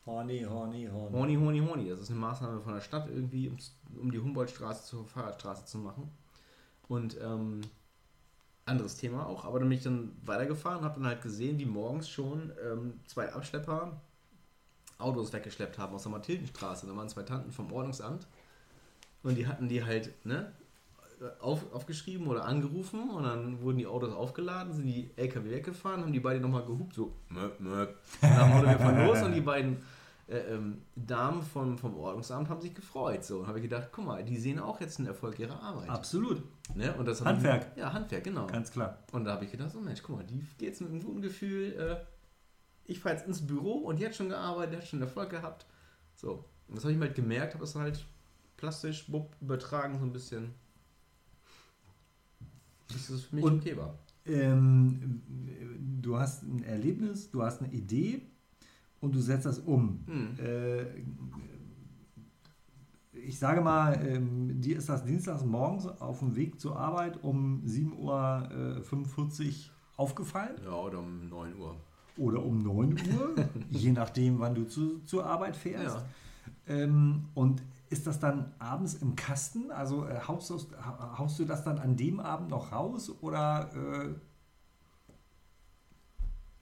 Horny, horny, horny. Horny, horny, horny. Das ist eine Maßnahme von der Stadt irgendwie, um, um die Humboldtstraße zur Fahrradstraße zu machen. Und ähm, anderes Thema auch. Aber dann bin ich dann weitergefahren und habe dann halt gesehen, wie morgens schon ähm, zwei Abschlepper Autos weggeschleppt haben aus der Mathildenstraße. Da waren zwei Tanten vom Ordnungsamt und die hatten die halt ne, auf, aufgeschrieben oder angerufen und dann wurden die Autos aufgeladen, sind die LKW weggefahren, haben die beiden nochmal gehupt, so möp, möp. Und dann wurde wir fahren los und die beiden äh, ähm, Damen vom, vom Ordnungsamt haben sich gefreut. So, und habe ich gedacht, guck mal, die sehen auch jetzt einen Erfolg ihrer Arbeit. Absolut, Ne? Und das Handwerk. Mich, ja, Handwerk, genau. ganz klar. Und da habe ich gedacht, oh Mensch, guck mal, die geht jetzt mit einem guten Gefühl. Äh, ich fahre jetzt ins Büro und die hat schon gearbeitet, hat schon Erfolg gehabt. So, und das habe ich mir halt gemerkt, habe es halt plastisch bupp, übertragen, so ein bisschen. Das ist für mich Und- okay war. Ähm, du hast ein Erlebnis, du hast eine Idee und du setzt das um. Hm. Äh, ich sage mal, ähm, dir ist das dienstags morgens auf dem Weg zur Arbeit um 7.45 Uhr aufgefallen Ja, oder um 9 Uhr. oder um 9 Uhr, je nachdem, wann du zu, zur Arbeit fährst. Ja. Ähm, und ist das dann abends im Kasten? Also äh, haust, haust du das dann an dem Abend noch raus oder äh.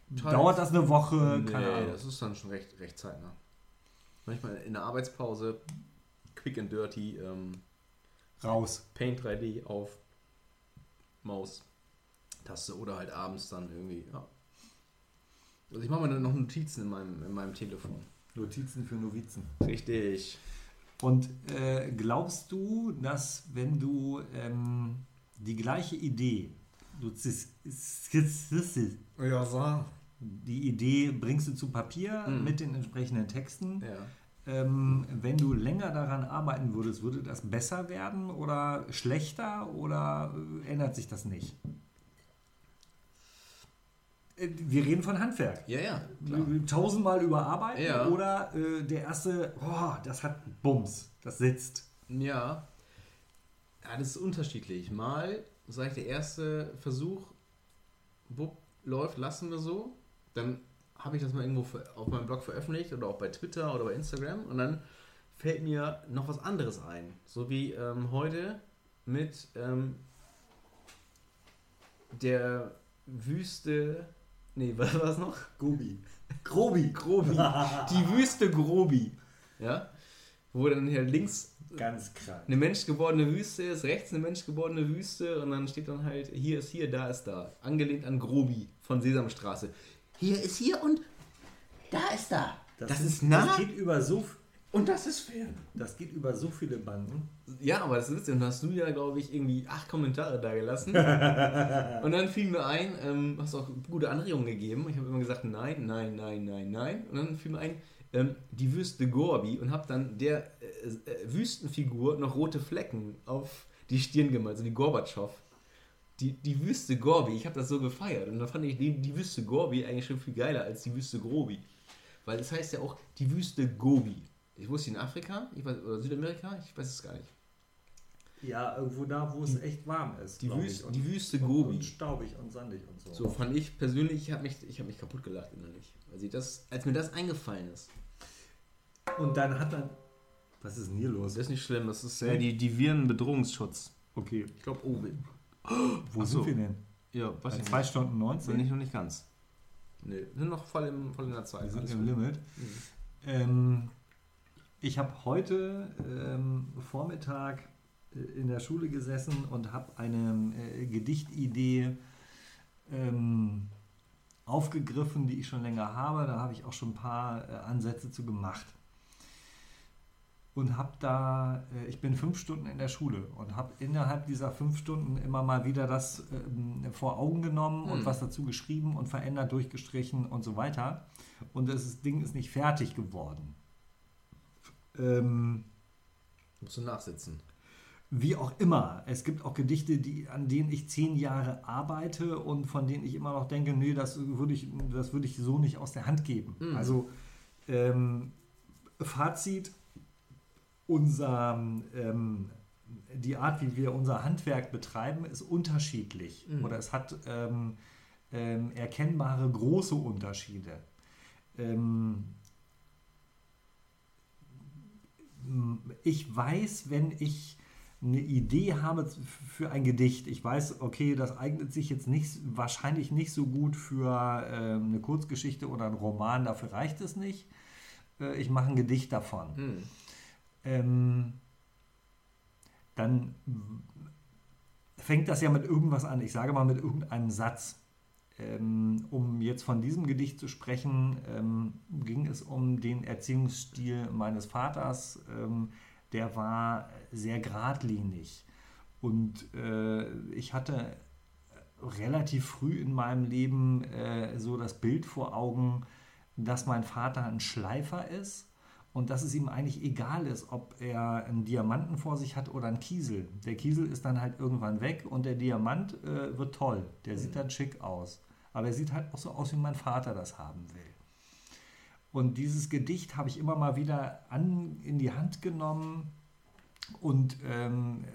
Dauert das eine Woche? nee, Keine Ahnung. das ist dann schon recht, recht zeitnah. Manchmal in der Arbeitspause, quick and dirty, ähm, Raus. Paint 3D auf Maus, Taste oder halt abends dann irgendwie, ja. Also ich mache mir dann noch Notizen in meinem, in meinem Telefon. Notizen für Novizen. Richtig. Und äh, glaubst du, dass wenn du ähm, die gleiche Idee, du zis- skizzierst Ja, so. Die Idee bringst du zu Papier Mhm. mit den entsprechenden Texten, Ja. ähm, wenn du länger daran arbeiten würdest, würde das besser werden oder schlechter oder äh, ändert sich das nicht? Äh, Wir reden von Handwerk. Ja, ja, klar. Tausendmal überarbeiten Ja. oder äh, der erste, oh, das hat Bums, das sitzt. Ja. Ja, das ist unterschiedlich. Mal, sage ich, der erste Versuch, wupp, läuft, lassen wir so. Dann habe ich das mal irgendwo auf meinem Blog veröffentlicht oder auch bei Twitter oder bei Instagram und dann fällt mir noch was anderes ein. So wie ähm, heute mit ähm, der Wüste. Nee, was war es noch? Gobi. Grobi. Grobi. Die Wüste Grobi. Ja? Wo dann hier links Ganz krank. eine menschgewordene Wüste ist, rechts eine menschgewordene Wüste und dann steht dann halt, hier ist hier, da ist da. Angelehnt an Grobi von Sesamstraße. Hier ist hier und da ist da. Das, ist nah Das geht über so, und das ist fern. das geht über so viele Banden. Ja, aber das ist und hast du ja, glaube ich, irgendwie acht Kommentare da gelassen. und dann fiel mir ein, ähm, hast auch gute Anregungen gegeben. Ich habe immer gesagt, nein, nein, nein, nein, nein. Und dann fiel mir ein, ähm, die Wüste Gorbi und habe dann der äh, äh, Wüstenfigur noch rote Flecken auf die Stirn gemalt, so wie Gorbatschow. Die, die Wüste Gorbi, ich habe das so gefeiert. Und dann fand ich die, die Wüste Gorbi eigentlich schon viel geiler als die Wüste Grobi. Weil das heißt ja auch die Wüste Gobi. Ich wusste in Afrika ich weiß, oder Südamerika, ich weiß es gar nicht. Ja, irgendwo da, wo es echt warm ist. Die, Wüste. Und- die Wüste und, Gobi. und staubig und sandig und so. So fand ich persönlich, ich habe mich, ich hab mich kaputt gelacht innerlich. Als, ich das, als mir das eingefallen ist. Und dann hat dann. Was ist denn hier los? Das ist nicht schlimm, das ist äh, die, die Virenbedrohungsschutz. Okay. Ich glaube, oben. Wo Ach sind so. wir denn? Ja, was Bei ich 2 Stunden Bin 19? ich noch nicht ganz. Nee, wir sind noch voll, im, voll in der Zeit. Wir sind Alles im gut. Limit. Mhm. Ähm, ich habe heute ähm, Vormittag äh, in der Schule gesessen und habe eine äh, Gedichtidee ähm, aufgegriffen, die ich schon länger habe. Da habe ich auch schon ein paar äh, Ansätze zu gemacht. Und habe da, äh, ich bin fünf Stunden in der Schule und habe innerhalb dieser fünf Stunden immer mal wieder das ähm, vor Augen genommen und Hm. was dazu geschrieben und verändert, durchgestrichen und so weiter. Und das Ding ist nicht fertig geworden. Ähm, Musst du nachsitzen. wie auch immer. Es gibt auch Gedichte, die, an denen ich zehn Jahre arbeite und von denen ich immer noch denke, nee, das würde ich, das würde ich so nicht aus der Hand geben. Mhm. Also ähm, Fazit, unser, ähm, die Art, wie wir unser Handwerk betreiben, ist unterschiedlich. Mhm. Oder es hat ähm, ähm, erkennbare große Unterschiede. Ähm, ich weiß, wenn ich eine Idee habe für ein Gedicht, ich weiß, okay, das eignet sich jetzt nicht, wahrscheinlich nicht so gut für ähm, eine Kurzgeschichte oder einen Roman, dafür reicht es nicht. Äh, ich mache ein Gedicht davon. Hm. Ähm, dann fängt das ja mit irgendwas an. Ich sage mal mit irgendeinem Satz. Ähm, um jetzt von diesem Gedicht zu sprechen, ähm, ging es um den Erziehungsstil meines Vaters. Ähm, der war sehr geradlinig. Und äh, ich hatte relativ früh in meinem Leben äh, so das Bild vor Augen, dass mein Vater ein Schleifer ist und dass es ihm eigentlich egal ist, ob er einen Diamanten vor sich hat oder einen Kiesel. Der Kiesel ist dann halt irgendwann weg und der Diamant äh, wird toll. Der sieht dann schick aus. Aber er sieht halt auch so aus, wie mein Vater das haben will. Und dieses Gedicht habe ich immer mal wieder an, in die Hand genommen und ähm,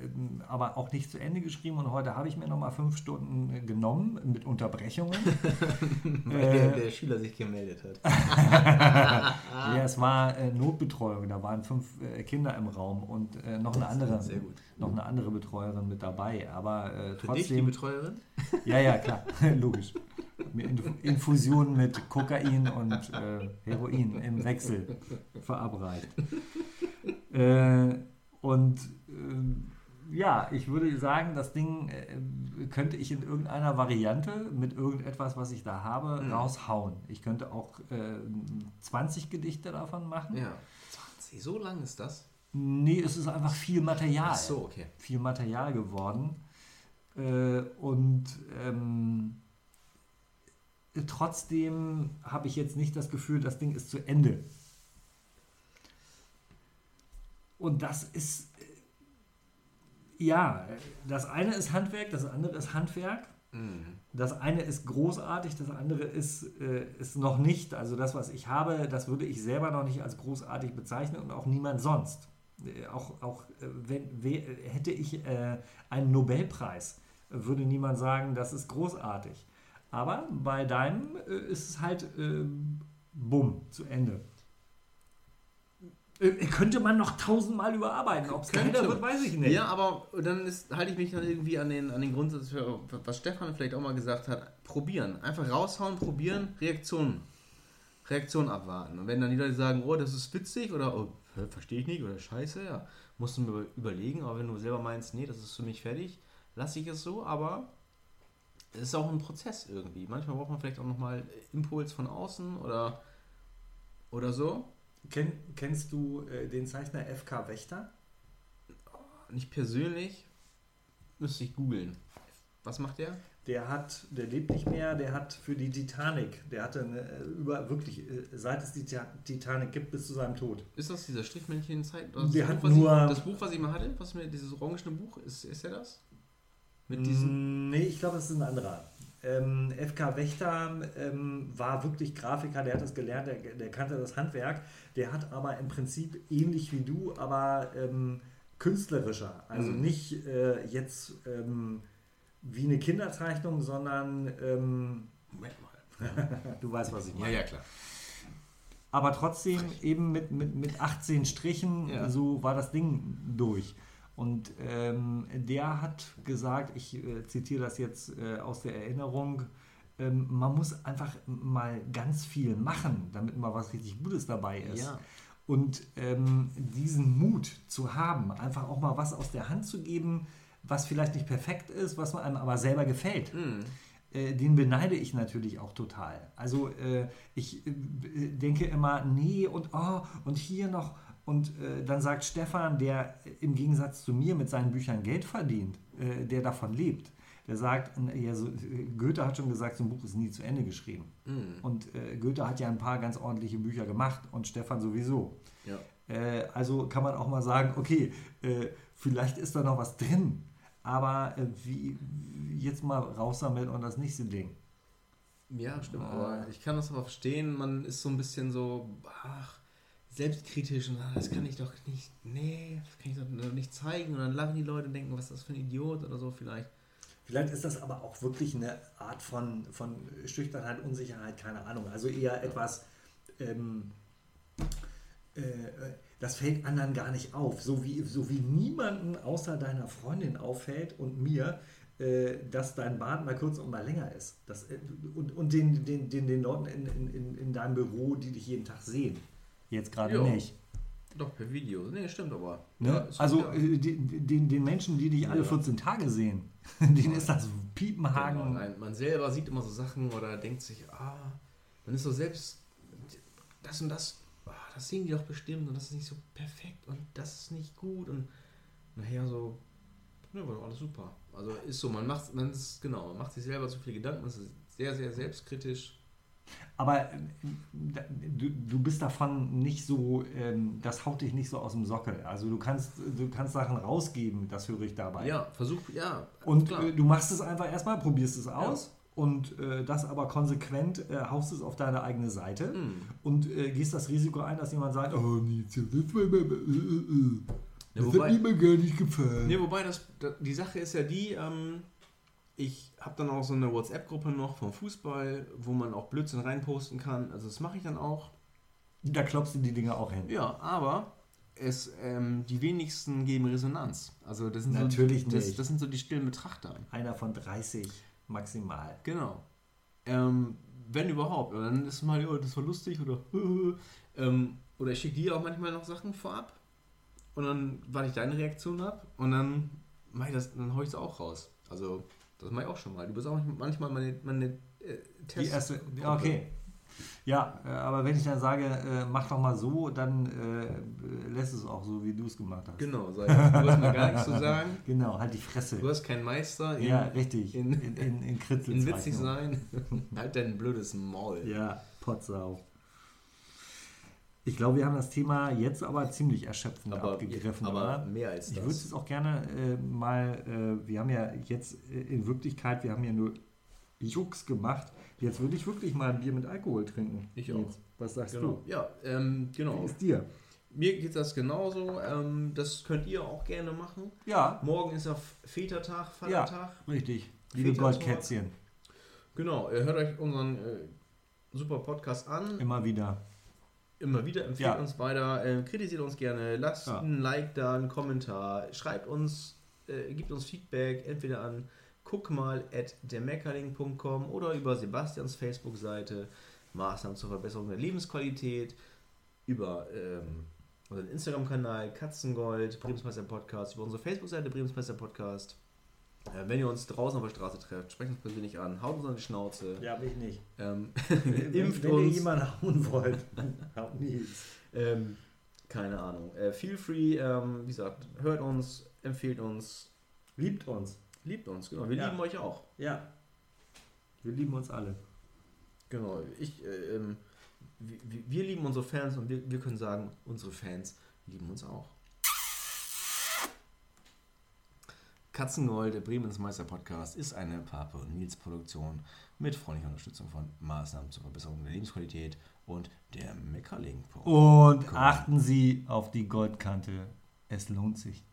aber auch nicht zu Ende geschrieben. Und heute habe ich mir noch mal fünf Stunden äh, genommen mit Unterbrechungen. Weil Äh, der, der Schüler sich gemeldet hat. Ja, es war äh, Notbetreuung. Da waren fünf äh, Kinder im Raum und äh, noch eine andere, noch eine andere Betreuerin mit dabei. Aber äh, Für dich, die trotzdem, Betreuerin? ja, ja, klar, logisch. Infusionen mit Kokain und äh, Heroin im Wechsel verabreicht. Äh, und äh, ja, ich würde sagen, das Ding äh, könnte ich in irgendeiner Variante mit irgendetwas, was ich da habe, Mhm. raushauen. Ich könnte auch äh, 20 Gedichte davon machen. Ja. 20, so lang ist das? Nee, es ist einfach viel Material. Ach so, okay. Viel Material geworden. Äh, und ähm, trotzdem habe ich jetzt nicht das Gefühl, das Ding ist zu Ende. Und das ist, äh, ja, das eine ist Handwerk, das andere ist Handwerk. Mhm. Das eine ist großartig, das andere ist, äh, ist noch nicht. Also das, was ich habe, das würde ich selber noch nicht als großartig bezeichnen und auch niemand sonst. Äh, auch auch äh, wenn, we, hätte ich äh, einen Nobelpreis, würde niemand sagen, das ist großartig. Aber bei deinem äh, ist es halt bumm, zu Ende. Äh, könnte man noch tausendmal überarbeiten. Ob es Könnte. geiler wird, weiß ich nicht. Ja, aber dann ist, halte ich mich dann irgendwie an den, an den Grundsatz, für, was Stefan vielleicht auch mal gesagt hat, probieren. Einfach raushauen, probieren, Reaktion. Reaktion abwarten. Und wenn dann die Leute sagen, oh, das ist witzig oder oh, verstehe ich nicht oder scheiße, ja, musst du mir überlegen. Aber wenn du selber meinst, nee, das ist für mich fertig, lasse ich es so, aber es ist auch ein Prozess irgendwie. Manchmal braucht man vielleicht auch nochmal Impuls von außen oder, oder so. Kenn, kennst du äh, den Zeichner FK Wächter? Nicht persönlich, müsste ich googeln. Was macht der? Der hat, der lebt nicht mehr, der hat für die Titanic, der hatte eine, äh, über wirklich, äh, seit es die Tita- Titanic gibt, bis zu seinem Tod. Ist das dieser Strichmännchen-Zeit? Der das, hat Buch, was nur- ich, das Buch, was ich mal hatte, was mir dieses orangene Buch, ist, ist der das? Mit diesen. Mm, Nee, ich glaube, das ist ein anderer. Ähm, FK Wächter ähm, war wirklich Grafiker, der hat das gelernt, der, der kannte das Handwerk. Der hat aber im Prinzip ähnlich wie du, aber ähm, künstlerischer. Also Mhm. nicht äh, jetzt ähm, wie eine Kinderzeichnung, sondern ähm, Moment mal. du weißt, was ich Ja, meine. ja, klar. Aber trotzdem eben mit, mit, mit 18 Strichen, Ja. so war das Ding durch. Und ähm, der hat gesagt, ich äh, zitiere das jetzt äh, aus der Erinnerung, ähm, man muss einfach mal ganz viel machen, damit mal was richtig Gutes dabei ist. Ja. Und ähm, diesen Mut zu haben, einfach auch mal was aus der Hand zu geben, was vielleicht nicht perfekt ist, was einem aber selber gefällt Mhm. den beneide ich natürlich auch total. Also äh, ich äh, denke immer, nee und oh, und hier noch. Und äh, dann sagt Stefan, der im Gegensatz zu mir mit seinen Büchern Geld verdient, äh, der davon lebt, der sagt, ja, so, äh, Goethe hat schon gesagt, so ein Buch ist nie zu Ende geschrieben. Mhm. Und äh, Goethe hat ja ein paar ganz ordentliche Bücher gemacht und Stefan sowieso. Ja. Äh, also kann man auch mal sagen, okay, äh, vielleicht ist da noch was drin, aber äh, wie, jetzt mal raus damit und das nächste Ding. Ja, stimmt. Aber ich kann das aber verstehen. Man ist so ein bisschen so, ach, selbstkritisch und ah, das kann ich doch nicht, nee, das kann ich doch nicht zeigen. Und dann lachen die Leute und denken, was ist das für ein Idiot oder so vielleicht. Vielleicht ist das aber auch wirklich eine Art von, von Schüchternheit, Unsicherheit, keine Ahnung. Also eher etwas, ähm, äh, das fällt anderen gar nicht auf. So wie, so wie niemanden außer deiner Freundin auffällt und mir, äh, dass dein Bart mal kurz und mal länger ist. Das, äh, und und den, den, den, den Leuten in, in, in, in deinem Büro, die dich jeden Tag sehen. Jetzt gerade nicht. Doch, per Video. Nee, stimmt aber. Ne? Ja, also äh, den, den Menschen, die dich alle Ja. 14 Tage sehen, denen ist das Piepenhagen. Genau, nein, man selber sieht immer so Sachen oder denkt sich, ah, man ist so selbst, das und das, ah, das sehen die doch bestimmt und das ist nicht so perfekt und das ist nicht gut und nachher so, ne, war doch alles super. Also ist so, man macht, man ist, genau, man macht sich selber zu viele Gedanken, man ist sehr, sehr selbstkritisch. Aber äh, du, du bist davon nicht so, ähm, das haut dich nicht so aus dem Sockel. Also du kannst, du kannst Sachen rausgeben, das höre ich dabei. Ja, versuch, ja, Und klar. äh, du machst es einfach erstmal, probierst es aus und äh, das aber konsequent äh, haust es auf deine eigene Seite Hm. und äh, gehst das Risiko ein, dass jemand sagt, oh nee, das, äh, äh, Ja, das wobei- hat mir gar nicht gefallen. Nee, wobei das, da- die Sache ist ja die, ähm, ich habe dann auch so eine WhatsApp-Gruppe noch vom Fußball, wo man auch Blödsinn reinposten kann. Also das mache ich dann auch. Da klopfst du die Dinge auch hin. Ja, aber es, ähm, die wenigsten geben Resonanz. Also das sind Natürlich so, das, nicht. das sind so die stillen Betrachter. Einer von 30 maximal. Genau. Ähm, wenn überhaupt. Und dann ist mal, ja, das war lustig oder ähm, oder ich schicke dir auch manchmal noch Sachen vorab und dann warte ich deine Reaktion ab und dann mach ich das, dann hau ich es auch raus. Also das mache ich auch schon mal. Du bist auch manchmal meine, meine äh, Die Test. erste, ja, okay. Ja, äh, aber wenn ich dann sage, äh, mach doch mal so, dann äh, lässt es auch so, wie du es gemacht hast. Genau, sag ich. du hast mir gar nichts zu sagen. Genau, halt die Fresse. Du hast keinen Meister in, ja, richtig. in- In, in, in, in witzig sein. halt dein blödes Maul. Ja, Potsau. Ich glaube, wir haben das Thema jetzt aber ziemlich erschöpfend aber, abgegriffen, aber oder? mehr als Ich würde das. es auch gerne äh, mal, äh, wir haben ja jetzt äh, in Wirklichkeit, wir haben ja nur Jux gemacht. Jetzt würde ich wirklich mal ein Bier mit Alkohol trinken. Ich auch. Jetzt, was sagst Genau. Ja, ähm, du? genau. Wie ist dir? Mir geht das genauso. Ähm, das könnt ihr auch gerne machen. Ja, Morgen ist ja Vätertag, Vatertag. richtig. Liebe Goldkätzchen, Genau, ihr hört euch unseren äh, super Podcast an. immer wieder. Immer wieder empfehlt Ja. uns weiter, äh, kritisiert uns gerne, lasst Ja. ein Like da, einen Kommentar, schreibt uns, äh, gibt uns Feedback, entweder an guck mal at dermeckerling.com oder über Sebastians Facebook-Seite Maßnahmen zur Verbesserung der Lebensqualität, über ähm, unseren Instagram-Kanal Katzengold, Bremsmeister Podcast, über unsere Facebook-Seite Bremsmeister Podcast. Äh, wenn ihr uns draußen auf der Straße trefft, sprecht uns persönlich an, haut uns an die Schnauze, Ja, will ich nicht. ähm, wenn impft wenn ihr uns. jemanden hauen wollt, haut Nils. Ähm, keine Ahnung. Äh, feel free, ähm, wie gesagt, hört uns, empfehlt uns, Liebt uns. liebt uns, genau. Wir Ja. lieben euch auch. Ja. Wir lieben uns alle. Genau. Ich, äh, ähm, wir, wir- wir lieben unsere Fans und wir, wir können sagen, unsere Fans lieben uns auch. Katzengold, der Bremens Meister Podcast, ist eine Pape und Nils Produktion mit freundlicher Unterstützung von Maßnahmen zur Verbesserung der Lebensqualität und der Meckerling. Und achten Sie auf die Goldkante. Es lohnt sich.